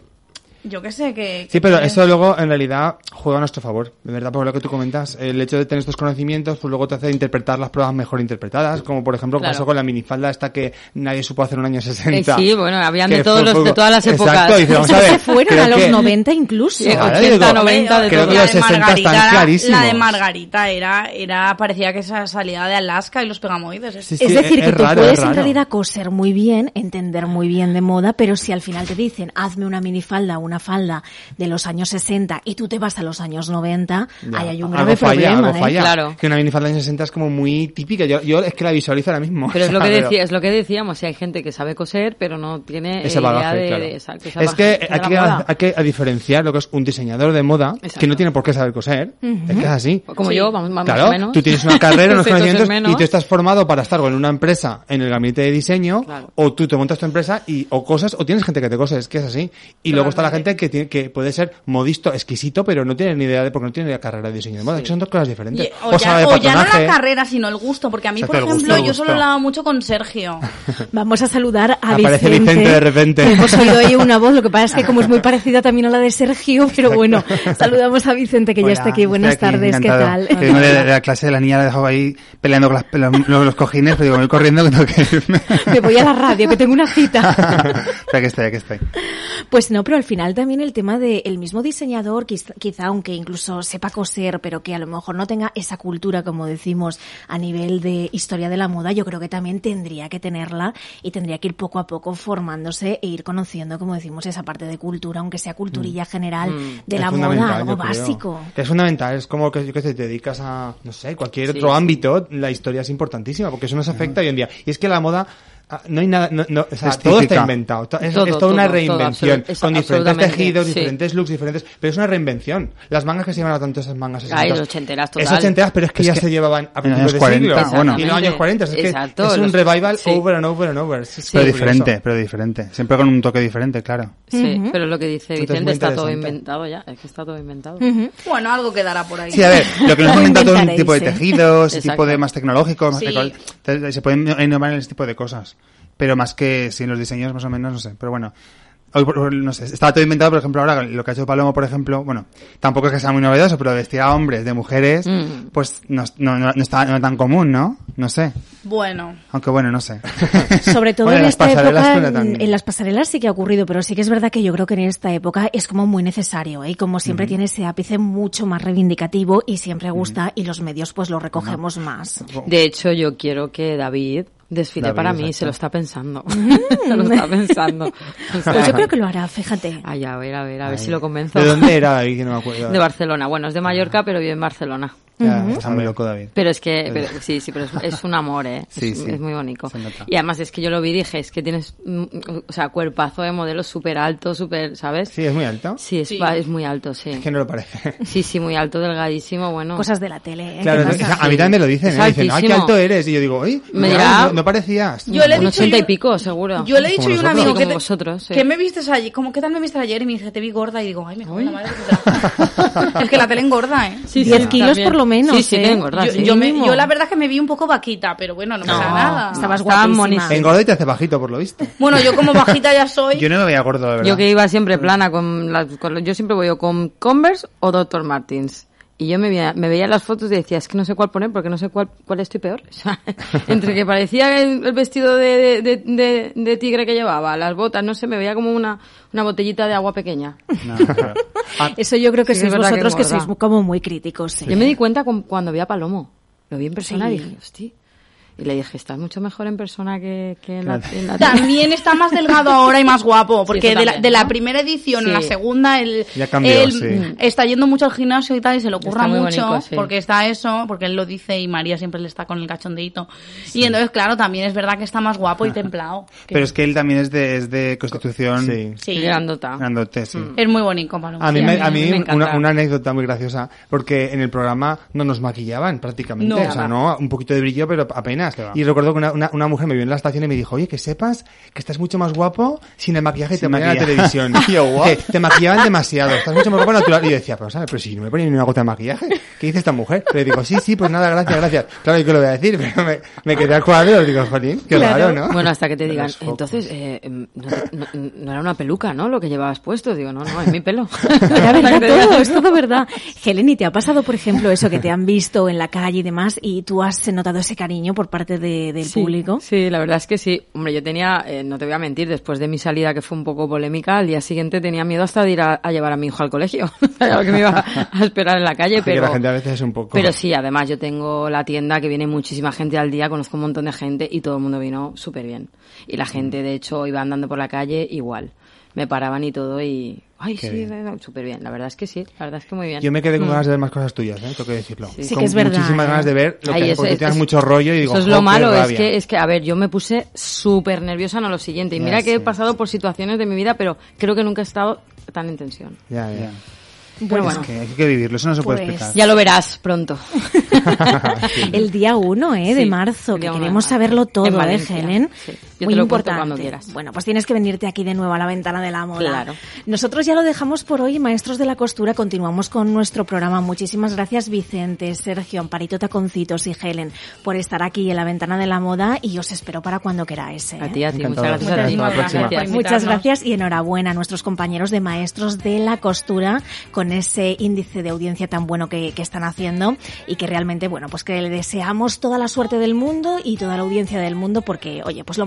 yo qué sé, que... Sí, pero que- eso luego en realidad juega a nuestro favor, de verdad, por lo que tú comentas. El hecho de tener estos conocimientos, pues luego te hace interpretar las pruebas mejor interpretadas, como por ejemplo Claro. pasó con la minifalda esta que nadie supo hacer en un año 60. Eh, sí, bueno, habían que de todos fue- los- de todas las Exacto, épocas. y dices, vamos a ver, se fueron a los que- 90 incluso. Sí, Ahora 80, digo, 90, de creo todo. que la los de 60 están Margarita, clarísimos. La de Margarita era, era, parecía que esa salida de Alaska y los pegamoides. Sí, Es sí, decir, que es tú raro, puedes es en realidad coser muy bien, entender muy bien de moda, pero si al final te dicen, hazme una minifalda o una falda de los años 60 y tú te vas a los años 90, Ya, ahí hay un grave falla, problema. ¿eh? falla. Claro. Que una minifalda de los 60 es como muy típica. Yo, yo es que la visualizo ahora mismo. Pero es [LAUGHS] lo O que sea, decía, es lo que decíamos, si hay gente que sabe coser, pero no tiene ese idea bagaje, de, claro. de- exacto, ese es bagaje que hay la que, hay que diferenciar lo que es un diseñador de moda, que Exacto. no tiene por qué saber coser. Es que es así. Como Sí. yo, vamos, más Claro, o menos. tú tienes una carrera, [LAUGHS] unos conocimientos menos. y tú estás formado para estar o en una empresa en el gabinete de diseño Claro. o tú te montas tu empresa y o cosas o tienes gente que te cose, es que es así. Y luego está la gente que tiene, que puede ser modisto, exquisito, pero no tiene ni idea de porque no tiene ni la carrera de diseño de moda, que son dos cosas diferentes. Y- o, sabe ya, de o ya no la carrera, sino el gusto, porque a mí, por ejemplo, gusto, yo solo hablaba mucho con Sergio. [LAUGHS] Vamos a saludar a Aparece Vicente. Vicente de repente. Hemos oído ahí una voz, lo que pasa es que como es muy [LAUGHS] parecida también a la de Sergio, pero bueno, saludamos a Vicente que ya Hola, está aquí. Buenas aquí, tardes, ¿qué encantado. tal? Que vengo de, la clase de la niña, la dejaba ahí peleando con las- los, los- cojines, pero digo, me voy corriendo que tengo que irme. Me voy a la radio, que tengo una cita. [LAUGHS] Pero aquí estoy, aquí estoy. Pues no, pero al final igual también el tema del mismo diseñador, quizá, quizá aunque incluso sepa coser, pero que a lo mejor no tenga esa cultura, como decimos, a nivel de historia de la moda, yo creo que también tendría que tenerla y tendría que ir poco a poco formándose e ir conociendo, como decimos, esa parte de cultura, aunque sea culturilla general de Es la moda, algo básico. Es fundamental, es como que, yo que sé, te dedicas a, no sé, cualquier Sí, otro sí. ámbito, la historia es importantísima, porque eso nos afecta hoy en día. Y es que la moda, ah, no hay nada, no, no, o sea, Es todo está inventado, to- es, Todo, es toda una todo, todo, reinvención, es con diferentes tejidos, sí. diferentes looks, diferentes, pero es una reinvención. Las mangas que se llevan a tanto esas mangas Ay, ochenteras, Es total. ochenteras, pero es que Es ya que se llevaban a principios los de 40, siglo. bueno. Y en los años 40, es que Exacto, es un los- revival sí. over and over and over. Es Sí. Pero diferente, pero diferente. Siempre con un toque diferente, claro. Sí, pero lo que dice Vicente está todo inventado ya. Es que está todo inventado. Bueno, algo quedará por ahí. Sí, a ver, lo que nos [LAUGHS] han inventado todo un tipo de tejidos, tipo de más tecnológico, más se pueden innovar en ese tipo de cosas. Pero más que si en los diseños más o menos, no sé. Pero bueno, hoy, no sé, estaba todo inventado, por ejemplo, ahora lo que ha hecho Palomo, por ejemplo, bueno, tampoco es que sea muy novedoso, pero vestir a hombres de mujeres, Mm. pues no, no, no, no está no es tan común, ¿no? No sé. Bueno, Aunque bueno, no sé. [LAUGHS] Sobre todo Bueno, en las esta pasarelas época, en, en las pasarelas sí que ha ocurrido, pero sí que es verdad que yo creo que en esta época es como muy necesario, ¿eh? Y como siempre tiene ese ápice mucho más reivindicativo y siempre gusta y los medios pues lo recogemos más. De hecho, yo quiero que David desfile David, para mí. Se lo está pensando. [LAUGHS] se lo está pensando. O [LAUGHS] sea, Pues yo creo que lo hará, fíjate. Ay, a ver, a ver, a ver si lo convenzo. ¿De dónde era [LAUGHS] ahí que no me acuerdo? De Barcelona. Bueno, es de Mallorca, pero vive en Barcelona. Ya, Está muy loco, David. Pero es que, pero- sí, sí, pero es, es un amor, ¿eh? Sí, es, sí. es muy bonito. Y además es que yo lo vi y dije, es que tienes, mm, o sea, cuerpazo de modelo súper alto, súper, ¿sabes? Sí, es muy alto. Sí, es, Sí. va- es muy alto, sí. Es que no lo parece. Sí, sí, muy alto, delgadísimo, bueno. Cosas de la tele, ¿eh? Claro, ¿Qué a mí también me lo dicen, ¿eh? Dicen, ay, qué alto eres. Y yo digo, oye, Me no, dirá- no, no parecías. yo le he un dicho ochenta y yo- pico, seguro. Yo le he dicho a un amigo que, te- vosotros, sí. que me vistes ayer, como qué tal me viste ayer y me dice, te vi gorda y digo, ay, me la madre que te la- [LAUGHS] Es que la tele engorda, ¿eh? Sí, Diez sí, kilos también. por lo menos, Sí, sí, ¿eh? que engorda, yo, sí. yo me- yo la verdad es que me vi un poco vaquita, pero bueno, no, pasa nada. Estabas Estaba guapísima. monísima. Engorda y te hace bajito, por lo visto. Bueno, yo como bajita ya soy. Yo no me veía gordo, la verdad. Yo que iba siempre plana con, las- con- yo siempre voy o con Converse o Dr. Martins. Y yo me veía, me veía las fotos y decía, es que no sé cuál poner porque no sé cuál, cuál estoy peor. [LAUGHS] O sea, entre que parecía el, el vestido de, de, de- de tigre que llevaba, las botas, no sé, me veía como una, una botellita de agua pequeña. No, claro. [LAUGHS] Eso yo creo que Sí, sois que vosotros que, sois como muy críticos. sí. Yo me di cuenta cuando vi a Palomo. Lo vi en persona Sí. y dije, hostia. Y le dije, estás mucho mejor en persona que, que en, la, en la [LAUGHS] También está más delgado ahora y más guapo, porque de, la, de la primera edición a la segunda, él, Ya cambió, él, sí. mm, está yendo mucho al gimnasio y tal, y se le ocurra mucho, bonito, sí. porque está eso, porque él lo dice y María siempre le está con el cachondeito. Y entonces, claro, también es verdad que está más guapo y templado. Pero es que él también es de, es de constitución Sí. sí, grandota. grandote, sí. es muy bonito, Paloma. A mí, me, a mí- me una, una anécdota muy graciosa, porque en el programa no nos maquillaban prácticamente, No. o sea, no, un poquito de brillo, pero apenas. Y recuerdo que una, una, una mujer me vio en la estación y me dijo, oye, que sepas que estás mucho más guapo sin el maquillaje y te en la televisión. [LAUGHS] Yo. Que te maquillaban demasiado, estás mucho más guapo natural. Y yo decía, pero ¿sabes? Pero si no me ponen ni una gota de maquillaje, ¿qué dice esta mujer? Pero digo, sí, sí, pues nada, gracias, gracias. Claro, ¿y qué lo voy a decir? Pero me, me quedé al cuadro y digo, jolín, qué Claro. raro, ¿no? Bueno, hasta que te digan, entonces, eh, em, no, no- no era una peluca, ¿no? Lo que llevabas puesto. Digo, no, no, es mi pelo. [LAUGHS] Era verdad todo, es todo verdad. Helen, ¿y te ha pasado, por ejemplo, eso que te han visto en la calle y demás y tú has notado ese cariño por parte de- del Sí, público? Sí, la verdad es que sí. Hombre, yo tenía, eh, no te voy a mentir, después de mi salida que fue un poco polémica, al día siguiente tenía miedo hasta de ir a, a llevar a mi hijo al colegio. [LAUGHS] Sabía lo que me iba [LAUGHS] a esperar en la calle, pero... la gente a veces es un poco... Pero sí, además yo tengo la tienda que viene muchísima gente al día, conozco un montón de gente y todo el mundo vino súper bien. Y la gente, de hecho, iba andando por la calle igual. Me paraban y todo y... Ay, Qué sí, bien. súper bien. La verdad es que sí, la verdad es que muy bien. Yo me quedé con Mm. ganas de ver más cosas tuyas, ¿eh? tengo que decirlo. Sí. Sí Con que es verdad, Muchísimas ¿eh? ganas de ver lo que Ay, haces, eso porque tienes es- mucho rollo y digo, Eso es "Jo, lo malo, es rabia". que, es que, a ver, yo me puse súper nerviosa no lo siguiente. Y Ya mira que he pasado por situaciones de mi vida, pero creo que nunca he estado tan en tensión. Ya, ya. Ya. Pero Es bueno, que hay que vivirlo, eso no se puede Pues- explicar. ya lo verás pronto. [LAUGHS] El día 1 ¿eh? de Sí, marzo, que queremos saberlo todo, En ¿eh, Helen? sí. Yo Muy te lo cuento importante. cuando quieras. Bueno, pues tienes que venirte aquí de nuevo a la ventana de la moda. Claro. Nosotros ya lo dejamos por hoy, maestros de la costura. Continuamos con nuestro programa. Muchísimas gracias, Vicente, Sergio, Amparito Taconcitos y Helen, por estar aquí en la ventana de la moda y os espero para cuando queráis. ¿eh? A ti, a ti, muchas gracias Muchas gracias y enhorabuena a nuestros compañeros de maestros de la costura con ese índice de audiencia tan bueno que, que están haciendo y que realmente, bueno, pues que le deseamos toda la suerte del mundo y toda la audiencia del mundo porque, oye, pues lo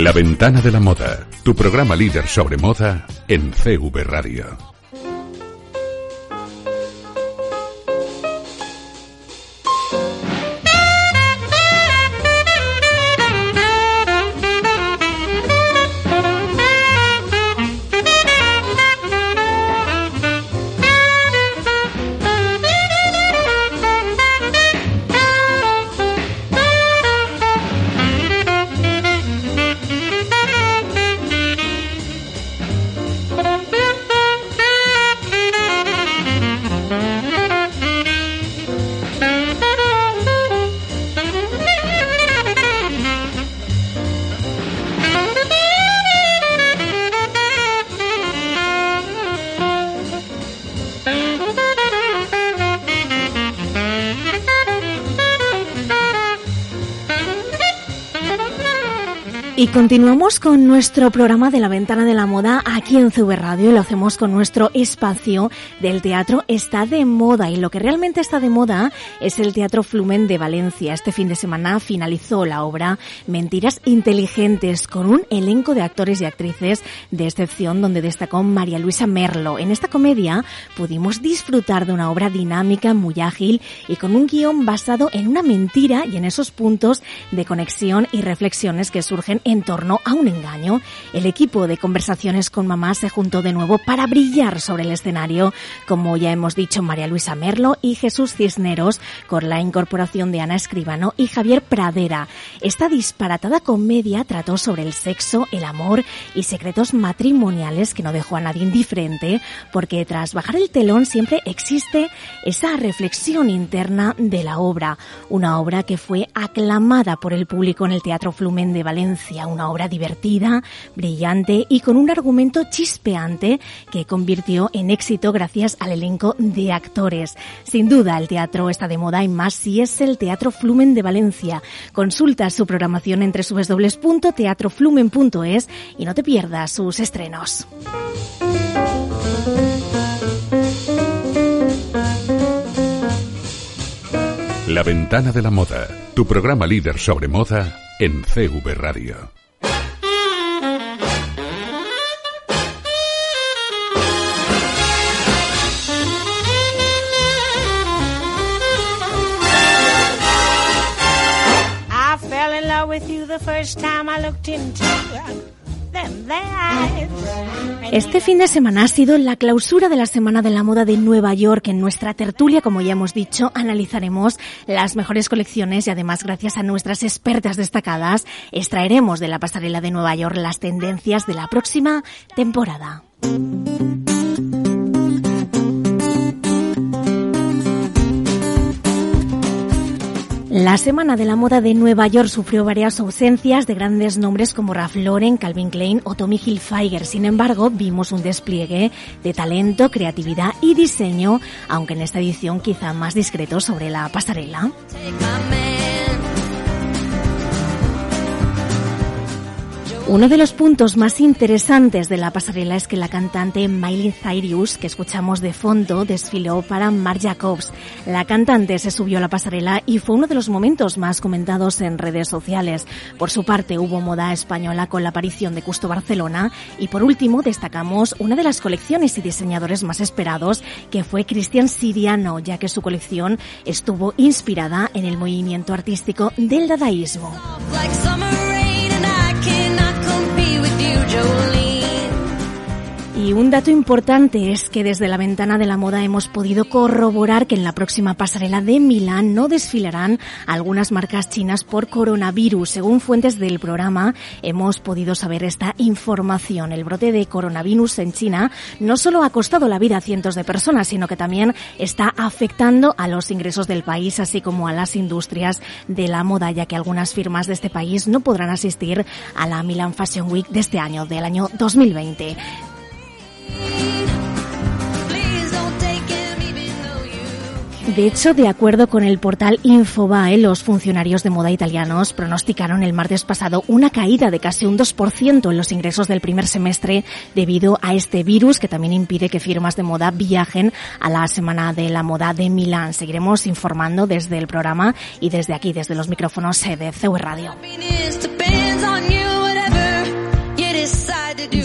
La ventana de la moda, tu programa líder sobre moda en CV Radio. Continuamos con nuestro programa de la ventana de la moda aquí en CV Radio y lo hacemos con nuestro espacio del teatro está de moda y lo que realmente está de moda es el Teatro Flumen de Valencia. Este fin de semana finalizó la obra Mentiras Inteligentes con un elenco de actores y actrices de excepción donde destacó María Luisa Merlo. En esta comedia pudimos disfrutar de una obra dinámica, muy ágil y con un guion basado en una mentira y en esos puntos de conexión y reflexiones que surgen en torno a un engaño. El equipo de conversaciones con mamá se juntó de nuevo para brillar sobre el escenario, como ya hemos dicho María Luisa Merlo y Jesús Cisneros, con la incorporación de Ana Escribano y Javier Pradera. Esta disparatada comedia trató sobre el sexo, el amor y secretos matrimoniales que no dejó a nadie indiferente, porque tras bajar el telón siempre existe esa reflexión interna de la obra, una obra que fue aclamada por el público en el Teatro Flumen de Valencia, una obra divertida, brillante y con un argumento chispeante que convirtió en éxito gracias al elenco de actores. Sin duda, el teatro está de moda y más si es el Teatro Flumen de Valencia. Consulta su programación entre www.teatroflumen.es y no te pierdas sus estrenos. La ventana de la moda, tu programa líder sobre moda en CV Radio. Este fin de semana ha sido la clausura de la Semana de la Moda de Nueva York. En nuestra tertulia, como ya hemos dicho, analizaremos las mejores colecciones y además, gracias a nuestras expertas destacadas, extraeremos de la pasarela de Nueva York las tendencias de la próxima temporada. La Semana de la Moda de Nueva York sufrió varias ausencias de grandes nombres como Ralph Lauren, Calvin Klein o Tommy Hilfiger. Sin embargo, vimos un despliegue de talento, creatividad y diseño, aunque en esta edición quizá más discreto sobre la pasarela. Uno de los puntos más interesantes de la pasarela es que la cantante Miley Cyrus, que escuchamos de fondo, desfiló para Marc Jacobs. La cantante se subió a la pasarela y fue uno de los momentos más comentados en redes sociales. Por su parte, hubo moda española con la aparición de Custo Barcelona y por último destacamos una de las colecciones y diseñadores más esperados, que fue Cristian Siriano, ya que su colección estuvo inspirada en el movimiento artístico del dadaísmo. Jolene. Y un dato importante es que desde la ventana de la moda hemos podido corroborar que en la próxima pasarela de Milán no desfilarán algunas marcas chinas por coronavirus. Según fuentes del programa, hemos podido saber esta información. El brote de coronavirus en China no solo ha costado la vida a cientos de personas, sino que también está afectando a los ingresos del país, así como a las industrias de la moda, ya que algunas firmas de este país no podrán asistir a la Milan Fashion Week de este año, del año 2020. De hecho, de acuerdo con el portal Infobae, los funcionarios de moda italianos pronosticaron el martes pasado una caída de casi un 2% en los ingresos del primer semestre debido a este virus que también impide que firmas de moda viajen a la Semana de la Moda de Milán. Seguiremos informando desde el programa y desde aquí, desde los micrófonos de CW Radio.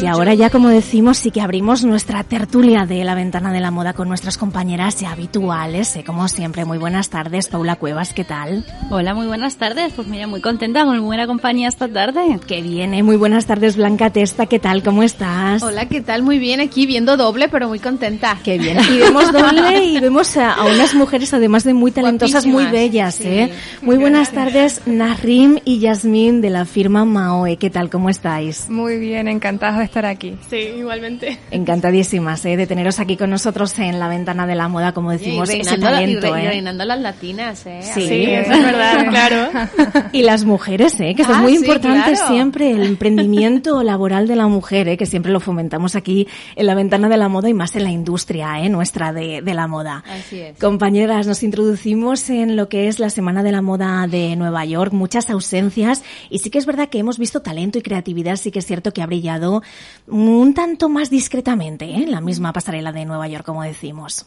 Y ahora ya, como decimos, sí que abrimos nuestra tertulia de la ventana de la moda con nuestras compañeras habituales. eh, como siempre, muy buenas tardes. Paula Cuevas, ¿qué tal? Hola, muy buenas tardes. Pues mira, muy contenta con muy buena compañía esta tarde. Qué bien, eh, muy buenas tardes, Blanca Testa, ¿qué tal? ¿Cómo estás? Hola, ¿qué tal? Muy bien, aquí viendo doble, pero muy contenta. Qué bien. Y vemos doble y vemos a, a unas mujeres además de muy talentosas, muy bellas, sí. ¿eh? Muy buenas tardes, Narim y Yasmín de la firma Maoe. ¿Qué tal? ¿Cómo estáis? Muy bien, encantadas de estar aquí. Sí, igualmente. Encantadísimas ¿eh? de teneros aquí con nosotros en la ventana de la moda, como decimos, y ese reinando, la- y talento, ¿eh? reinando las latinas, ¿eh? Sí. Sí, eso es verdad, claro. [LAUGHS] Y las mujeres, ¿eh? que esto es Ah, muy sí, importante claro. siempre, el emprendimiento [LAUGHS] laboral de la mujer, ¿eh? que siempre lo fomentamos aquí en la ventana de la moda y más en la industria ¿eh? nuestra de, de la moda. Así es. Compañeras, nos introducimos en lo que es la Semana de la Moda de Nueva York, muchas ausencias y sí que es verdad que hemos visto talento y creatividad, sí que es cierto que ha brillado un tanto más discretamente ¿eh? en la misma pasarela de Nueva York, como decimos.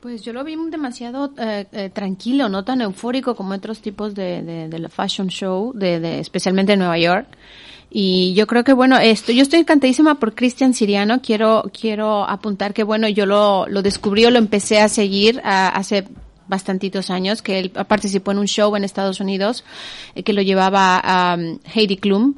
Pues yo lo vi demasiado eh, eh, tranquilo, no tan eufórico como otros tipos de, de, la fashion show, de, especialmente en Nueva York. Y yo creo que bueno, esto, yo estoy encantadísima por Cristian Siriano. Quiero, quiero apuntar que bueno, yo lo, lo descubrí o lo empecé a seguir hace bastantitos años, que él participó en un show en Estados Unidos eh, que lo llevaba a Heidi Klum,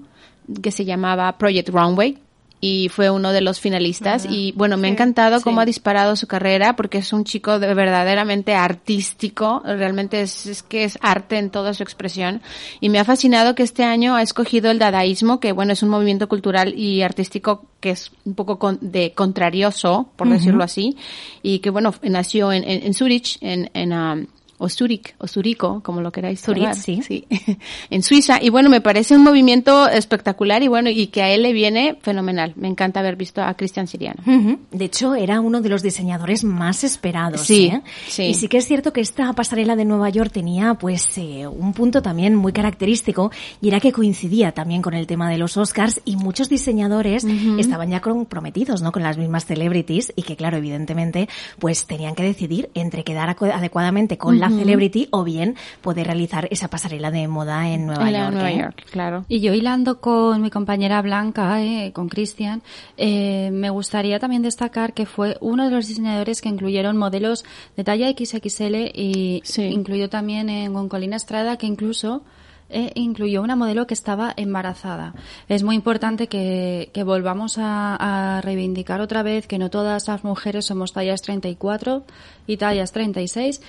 que se llamaba Project Runway. Y fue uno de los finalistas. y bueno, me ha encantado cómo ha disparado su carrera porque es un chico de verdaderamente artístico. Realmente es, es que es arte en toda su expresión. Y me ha fascinado que este año ha escogido el dadaísmo, que bueno, es un movimiento cultural y artístico que es un poco con- de contrarioso, por decirlo así. Y que bueno, nació en, en, en Zurich, en, en um, o Zurich, o Zurico, como lo queráis Zurich, llamar. sí. [LAUGHS] en Suiza. Y bueno, me parece un movimiento espectacular y bueno, y que a él le viene fenomenal. Me encanta haber visto a Cristian Siriano. Ujú. De hecho, era uno de los diseñadores más esperados. Sí, ¿eh? sí. Y sí que es cierto que esta pasarela de Nueva York tenía, pues, eh, un punto también muy característico y era que coincidía también con el tema de los Oscars y muchos diseñadores estaban ya comprometidos, ¿no? Con las mismas celebrities y que, claro, evidentemente, pues tenían que decidir entre quedar adecuadamente con la Celebrity o bien poder realizar esa pasarela de moda en Nueva En la York. Nueva ¿eh? York, claro. Y yo hilando con mi compañera Blanca, eh, con Cristian, eh, me gustaría también destacar que fue uno de los diseñadores que incluyeron modelos de talla XXL y incluyó también en Goncolina Estrada que incluso eh, incluyó una modelo que estaba embarazada. Es muy importante que, que volvamos a, a reivindicar otra vez que no todas las mujeres somos tallas 34 y tallas 36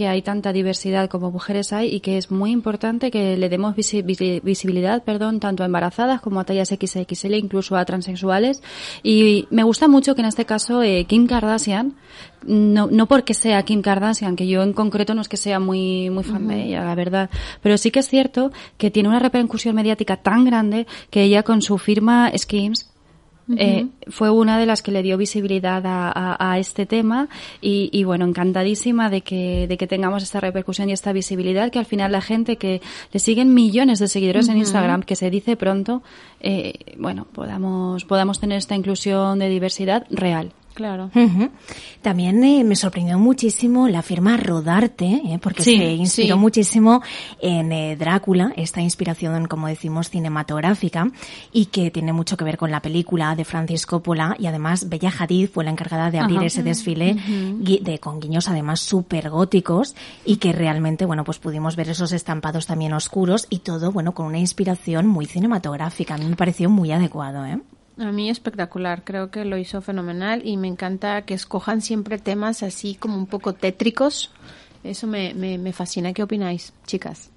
que hay tanta diversidad como mujeres hay y que es muy importante que le demos visi- visi- visibilidad, perdón, tanto a embarazadas como a tallas XXL, incluso a transexuales. Y me gusta mucho que en este caso eh, Kim Kardashian, no, no porque sea Kim Kardashian, que yo en concreto no es que sea muy, muy fan de ella, la verdad, pero sí que es cierto que tiene una repercusión mediática tan grande que ella con su firma Skims eh, fue una de las que le dio visibilidad a, a- a este tema y, y, bueno, encantadísima de que, de que tengamos esta repercusión y esta visibilidad, que al final la gente que le siguen millones de seguidores en. Instagram, que se dice pronto, eh, bueno, podamos, podamos tener esta inclusión de diversidad real. Claro. También eh, me sorprendió muchísimo la firma Rodarte, eh, porque Sí, se inspiró sí. muchísimo en eh, Drácula, esta inspiración, como decimos, cinematográfica, y que tiene mucho que ver con la película de Francis Coppola, y además Bella Hadid fue la encargada de abrir Ajá. ese desfile Ujú. gui- de, con guiños además súper góticos, y que realmente, bueno, pues pudimos ver esos estampados también oscuros, y todo, bueno, con una inspiración muy cinematográfica. A mí me pareció muy adecuado, ¿eh? A mí espectacular, creo que lo hizo fenomenal y me encanta que escojan siempre temas así como un poco tétricos. Eso me, me, me fascina. ¿Qué opináis, chicas?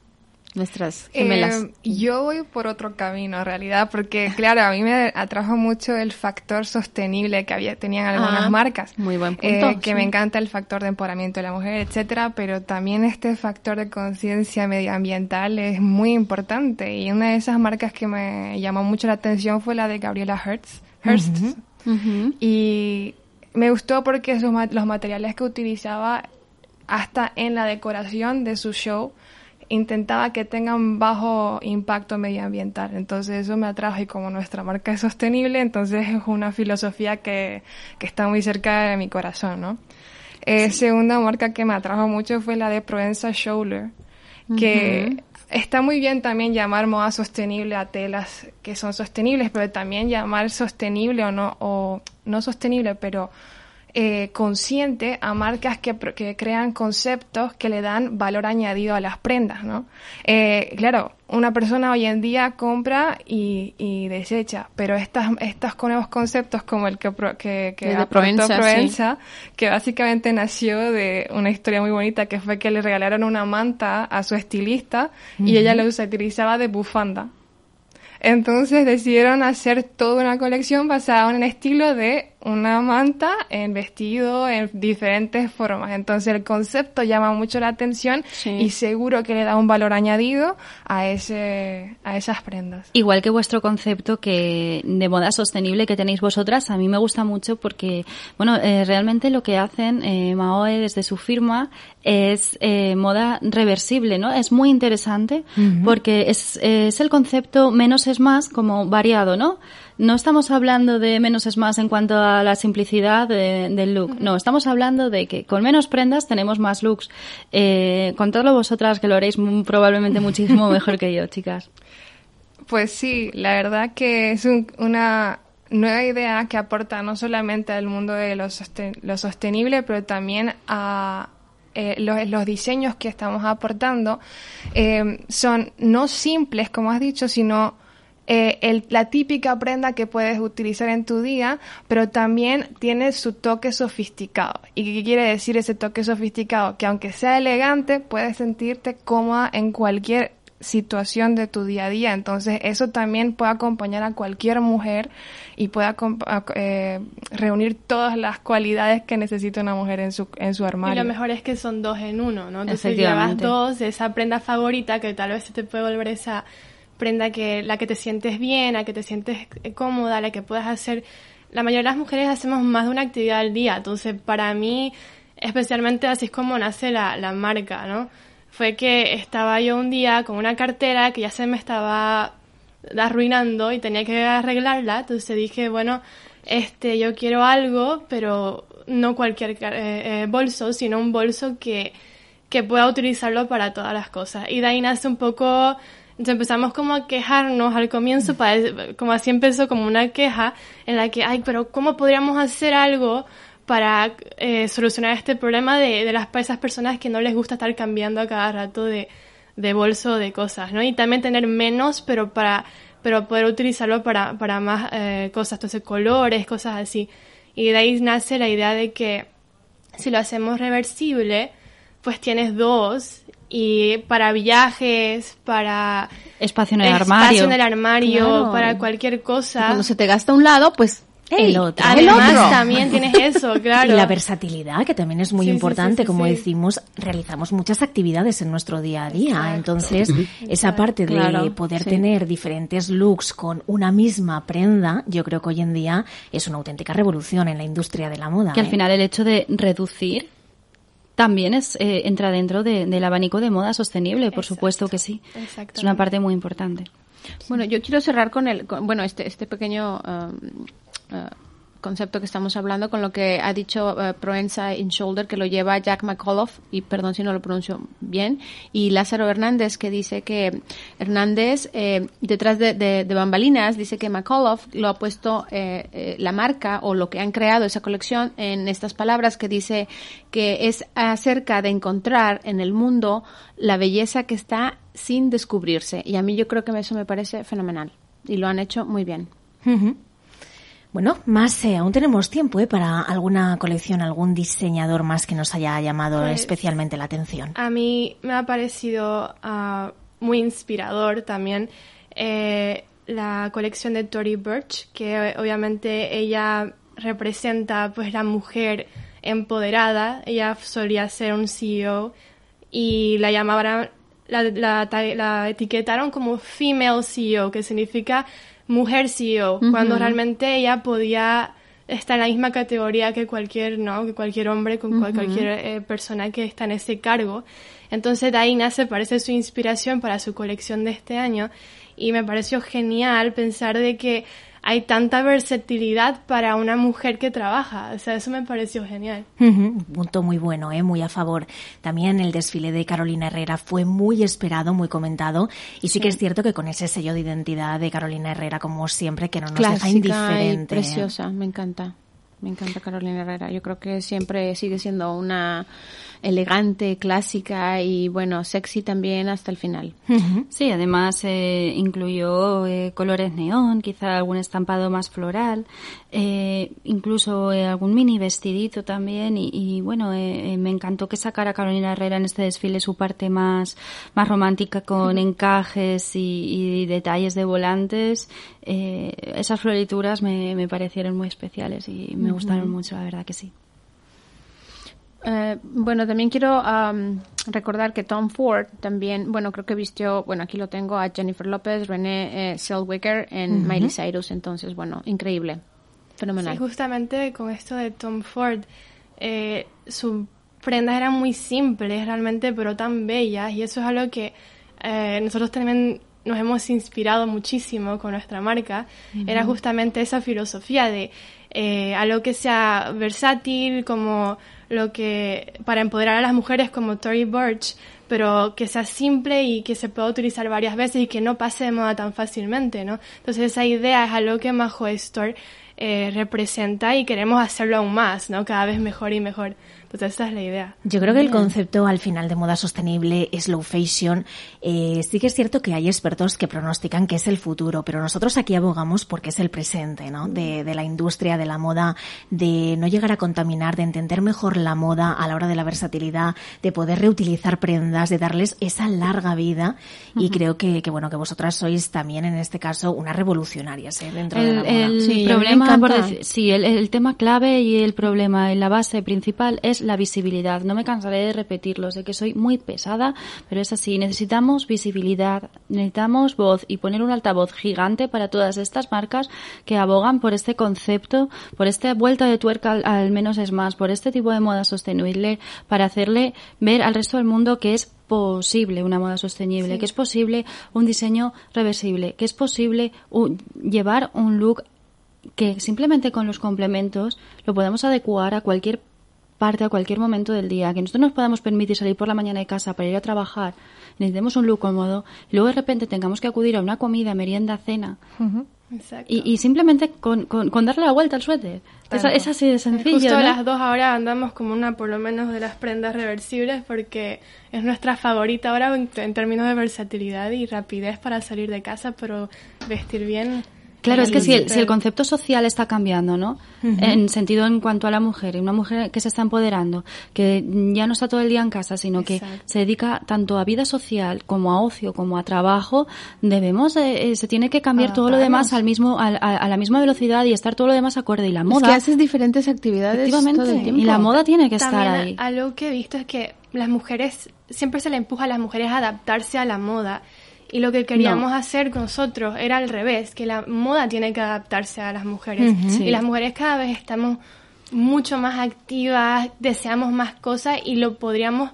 Nuestras gemelas. Eh, yo voy por otro camino, en realidad, porque, claro, a mí me atrajo mucho el factor sostenible que había tenían algunas Ah, marcas. muy buen Eh, punto, que sí. me encanta el factor de empoderamiento de la mujer, etcétera, pero también este factor de conciencia medioambiental es muy importante. Y una de esas marcas que me llamó mucho la atención fue la de Gabriela Hertz. Hearst. Y me gustó porque esos ma- los materiales que utilizaba hasta en la decoración de su show intentaba que tengan bajo impacto medioambiental. Entonces eso me atrajo y como nuestra marca es sostenible, entonces es una filosofía que, que está muy cerca de mi corazón, ¿no? Eh, Segunda marca que me atrajo mucho fue la de Provenza Scholler, que está muy bien también llamar moda sostenible a telas que son sostenibles, pero también llamar sostenible o no, o no sostenible, pero eh, consciente a marcas que, crean conceptos que le dan valor añadido a las prendas, ¿no? Eh, claro, una persona hoy en día compra y, y desecha, pero estas, estos nuevos conceptos como el que, que, que de Provenza, que básicamente nació de una historia muy bonita que fue que le regalaron una manta a su estilista y ella la utilizaba de bufanda. Entonces decidieron hacer toda una colección basada en el estilo de una manta en vestido en diferentes formas. Entonces el concepto llama mucho la atención y seguro que le da un valor añadido a ese a esas prendas. Igual que vuestro concepto que de moda sostenible que tenéis vosotras, a mí me gusta mucho porque, bueno, eh, realmente lo que hacen eh, Maoe desde su firma es eh, moda reversible, ¿no? Es muy interesante porque es, es el concepto menos es más como variado, ¿no? No estamos hablando de menos es más en cuanto a la simplicidad de- del look. No, estamos hablando de que con menos prendas tenemos más looks. Eh, contadlo vosotras que lo haréis probablemente muchísimo [LAUGHS] mejor que yo, chicas. Pues sí, la verdad que es un- una nueva idea que aporta no solamente al mundo de lo, sosten- lo sostenible, pero también a eh, los, los diseños que estamos aportando. eh, son no simples, como has dicho, sino eh, el- la típica prenda que puedes utilizar en tu día, pero también tiene su toque sofisticado. ¿Y qué quiere decir ese toque sofisticado? Que aunque sea elegante, puedes sentirte cómoda en cualquier situación de tu día a día. Entonces, eso también puede acompañar a cualquier mujer y puede eh, reunir todas las cualidades que necesita una mujer en su, en su Y armario. lo mejor es que son dos en uno, ¿no? Entonces llevas dos de esa prenda favorita que tal vez se te puede volver esa prenda que la que te sientes bien, la que te sientes eh, cómoda, la que puedes hacer. La mayoría de las mujeres hacemos más de una actividad al día, entonces para mí, especialmente así es como nace la, la marca, ¿no? Fue que estaba yo un día con una cartera que ya se me estaba arruinando y tenía que arreglarla, entonces dije, bueno, este, yo quiero algo, pero no cualquier eh, eh, bolso, sino un bolso que, que pueda utilizarlo para todas las cosas. Y de ahí nace un poco, entonces empezamos como a quejarnos al comienzo, como así empezó como una queja en la que, ay, pero ¿cómo podríamos hacer algo para eh, solucionar este problema de, de las esas personas que no les gusta estar cambiando a cada rato de, de bolso de cosas, ¿no? Y también tener menos, pero para pero poder utilizarlo para, para más eh, cosas, entonces colores, cosas así. Y de ahí nace la idea de que si lo hacemos reversible, pues tienes dos y para viajes, para Espacio en el espacio armario. en el armario, Claro. para cualquier cosa. Cuando se te gasta un lado, pues el otro. Además, El otro. también tienes eso, [LAUGHS] claro. Y la versatilidad, que también es muy Sí, importante, sí, sí, como sí. decimos, realizamos muchas actividades en nuestro día a día. Entonces, esa parte de Claro, poder sí. tener diferentes looks con una misma prenda, yo creo que hoy en día es una auténtica revolución en la industria de la moda. Que al ¿eh? final el hecho de reducir también es eh, entra dentro de- del abanico de moda sostenible, por supuesto que sí. Es una parte muy importante. Bueno, yo quiero cerrar con el, con- bueno, este, este pequeño um, uh, concepto que estamos hablando con lo que ha dicho uh, Proenza in Shoulder, que lo lleva Jack McAuliffe, y perdón si no lo pronuncio bien, y Lázaro Hernández, que dice que Hernández, eh, detrás de, de- de bambalinas, dice que McAuliffe lo ha puesto eh, eh, la marca o lo que han creado esa colección en estas palabras que dice que es acerca de encontrar en el mundo la belleza que está sin descubrirse. Y a mí yo creo que eso me parece fenomenal. Y lo han hecho muy bien. Bueno, más, eh, aún tenemos tiempo ¿eh? para alguna colección, algún diseñador más que nos haya llamado Pues- especialmente la atención. A mí me ha parecido ah, muy inspirador también eh, la colección de Tory Burch, que obviamente ella representa pues la mujer empoderada. Ella solía ser un CEO y la llamaban, la, la, la etiquetaron como female CEO, que significa mujer CEO, Ujú. cuando realmente ella podía estar en la misma categoría que cualquier, ¿no? Que cualquier hombre, con cual- cualquier eh, persona que está en ese cargo. Entonces de ahí nace, parece su inspiración para su colección de este año y me pareció genial pensar de que hay tanta versatilidad para una mujer que trabaja. O sea, eso me pareció genial. Un punto muy bueno, ¿eh? muy a favor. También el desfile de Carolina Herrera fue muy esperado, muy comentado. Y sí, que es cierto que con ese sello de identidad de Carolina Herrera, como siempre, que no nos deja Clásica indiferente. ¿eh? preciosa, me encanta. Me encanta Carolina Herrera. Yo creo que siempre sigue siendo una elegante, clásica y bueno, sexy también hasta el final. Sí, además eh, incluyó eh, colores neón, quizá algún estampado más floral, eh, incluso eh, algún mini vestidito también y, y, bueno, me encantó que sacara Carolina Herrera en este desfile su parte más, más romántica con encajes y, y detalles de volantes. Esas florituras me, me parecieron muy especiales y me Gustaron mucho, la verdad que sí. Eh, bueno, también quiero am, recordar que Tom Ford también, bueno, creo que vistió, bueno, aquí lo tengo a Jennifer López, Renee eh, Zellweger en Ujú. Miley Cyrus, entonces, bueno, increíble, fenomenal. Sí, justamente con esto de Tom Ford, eh, sus prendas eran muy simples realmente, pero tan bellas, y eso es algo que eh, nosotros también nos hemos inspirado muchísimo con nuestra marca, Ujú. era justamente esa filosofía de eh, algo que sea versátil, como lo que para empoderar a las mujeres como Tory Burch, pero que sea simple y que se pueda utilizar varias veces y que no pase de moda tan fácilmente, ¿no? Entonces esa idea es algo que Majo Store eh, representa y queremos hacerlo aún más, ¿no? Cada vez mejor y mejor. Entonces esa es la idea. Yo creo que el concepto al final de moda sostenible, slow fashion, eh, sí que es cierto que hay expertos que pronostican que es el futuro, pero nosotros aquí abogamos porque es el presente, ¿no? De, de la industria, de la moda, de no llegar a contaminar, de entender mejor la moda a la hora de la versatilidad, de poder reutilizar prendas, de darles esa larga vida. Y creo que, que, bueno, que vosotras sois también en este caso unas revolucionarias ¿eh? dentro de la El, moda. el problema, por decir- sí, el, el tema clave y el problema en la base principal es la visibilidad. No me cansaré de repetirlo, sé que soy muy pesada, pero es así. Necesitamos visibilidad, necesitamos voz y poner un altavoz gigante para todas estas marcas que abogan por este concepto, por esta vuelta de tuerca al, al menos es más, por este tipo de moda sostenible, para hacerle ver al resto del mundo que es posible una moda sostenible, Sí. que es posible un diseño reversible, que es posible un- llevar un look que simplemente con los complementos lo podemos adecuar a cualquier parte, a cualquier momento del día, que nosotros nos podamos permitir salir por la mañana de casa para ir a trabajar, necesitemos un look cómodo, y luego de repente tengamos que acudir a una comida, merienda, cena, Exacto. y, y simplemente con, con- con darle la vuelta al suéter. Es, así de sencillo. Justo ¿no? las dos ahora andamos como una por lo menos de las prendas reversibles porque es nuestra favorita ahora en, en términos de versatilidad y rapidez para salir de casa, pero vestir bien. Claro, es que si el, si el concepto social está cambiando, ¿no? En sentido en cuanto a la mujer, una mujer que se está empoderando, que ya no está todo el día en casa, sino que se dedica tanto a vida social como a ocio, como a trabajo, debemos, de- eh, se tiene que cambiar todo lo demás al mismo, al- a, a la misma velocidad y estar todo lo demás acorde. Y la moda. Es que haces diferentes actividades Efectivamente, todo el tiempo. y la moda tiene que estar ahí. algo que he visto es que las mujeres, siempre se le empuja a las mujeres a adaptarse a la moda. Y lo que queríamos No. hacer nosotros era al revés, que la moda tiene que adaptarse a las mujeres. Sí. Y las mujeres cada vez estamos mucho más activas, deseamos más cosas y lo podríamos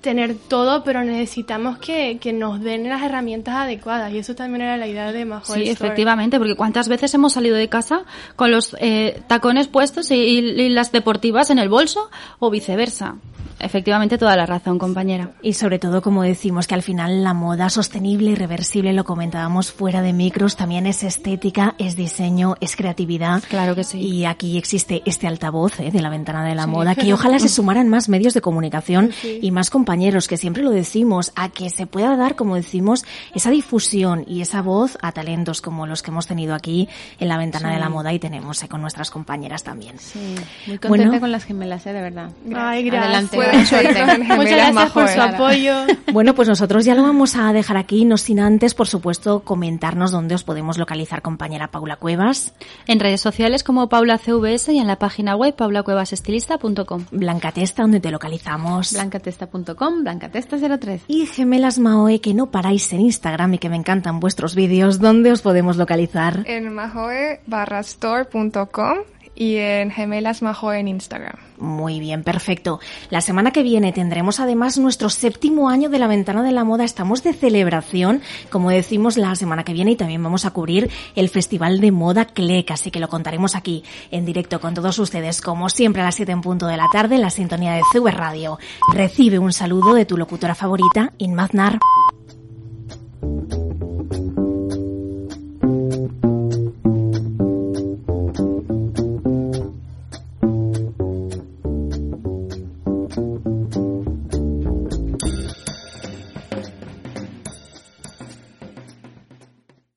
tener todo, pero necesitamos que, que nos den las herramientas adecuadas. Y eso también era la idea de Majo Sí, efectivamente, porque cuántas veces hemos salido de casa con los eh, tacones puestos y, y las deportivas en el bolso o viceversa. Efectivamente, toda la razón, compañera. Y sobre todo, como decimos, que al final la moda sostenible y reversible, lo comentábamos fuera de micros, también es estética, es diseño, es creatividad. Claro que sí. Y aquí existe este altavoz ¿eh? de la ventana de la Sí. moda, que ojalá se sumaran más medios de comunicación Sí. y más compañeros, que siempre lo decimos, a que se pueda dar, como decimos, esa difusión y esa voz a talentos como los que hemos tenido aquí en la ventana Sí. de la moda y tenemos eh, con nuestras compañeras también. Sí, muy contenta Bueno. con las gemelas, ¿eh? de verdad. Ay, gracias. Adelante, [LAUGHS] Muchas gracias por su apoyo. [LAUGHS] Bueno, pues nosotros ya lo vamos a dejar aquí, no sin antes, por supuesto, comentarnos dónde os podemos localizar, compañera Paula Cuevas. En redes sociales como Paula CVS y en la página web paulacuevasestilista.com. Blanca Testa, donde te localizamos. Blancatesta.com, Blancatesta03. Y Gemelas Maoe, que no paráis en Instagram y que me encantan vuestros vídeos, ¿dónde os podemos localizar? En majoe barra store.com y en Gemelas Majo en Instagram. Muy bien, perfecto. La semana que viene tendremos además nuestro séptimo año de la Ventana de la Moda. Estamos de celebración, como decimos la semana que viene, y también vamos a cubrir el Festival de Moda CLEC, así que lo contaremos aquí en directo con todos ustedes, como siempre a las 7 en punto de la tarde en la sintonía de CV Radio. Recibe un saludo de tu locutora favorita, Inmaznar.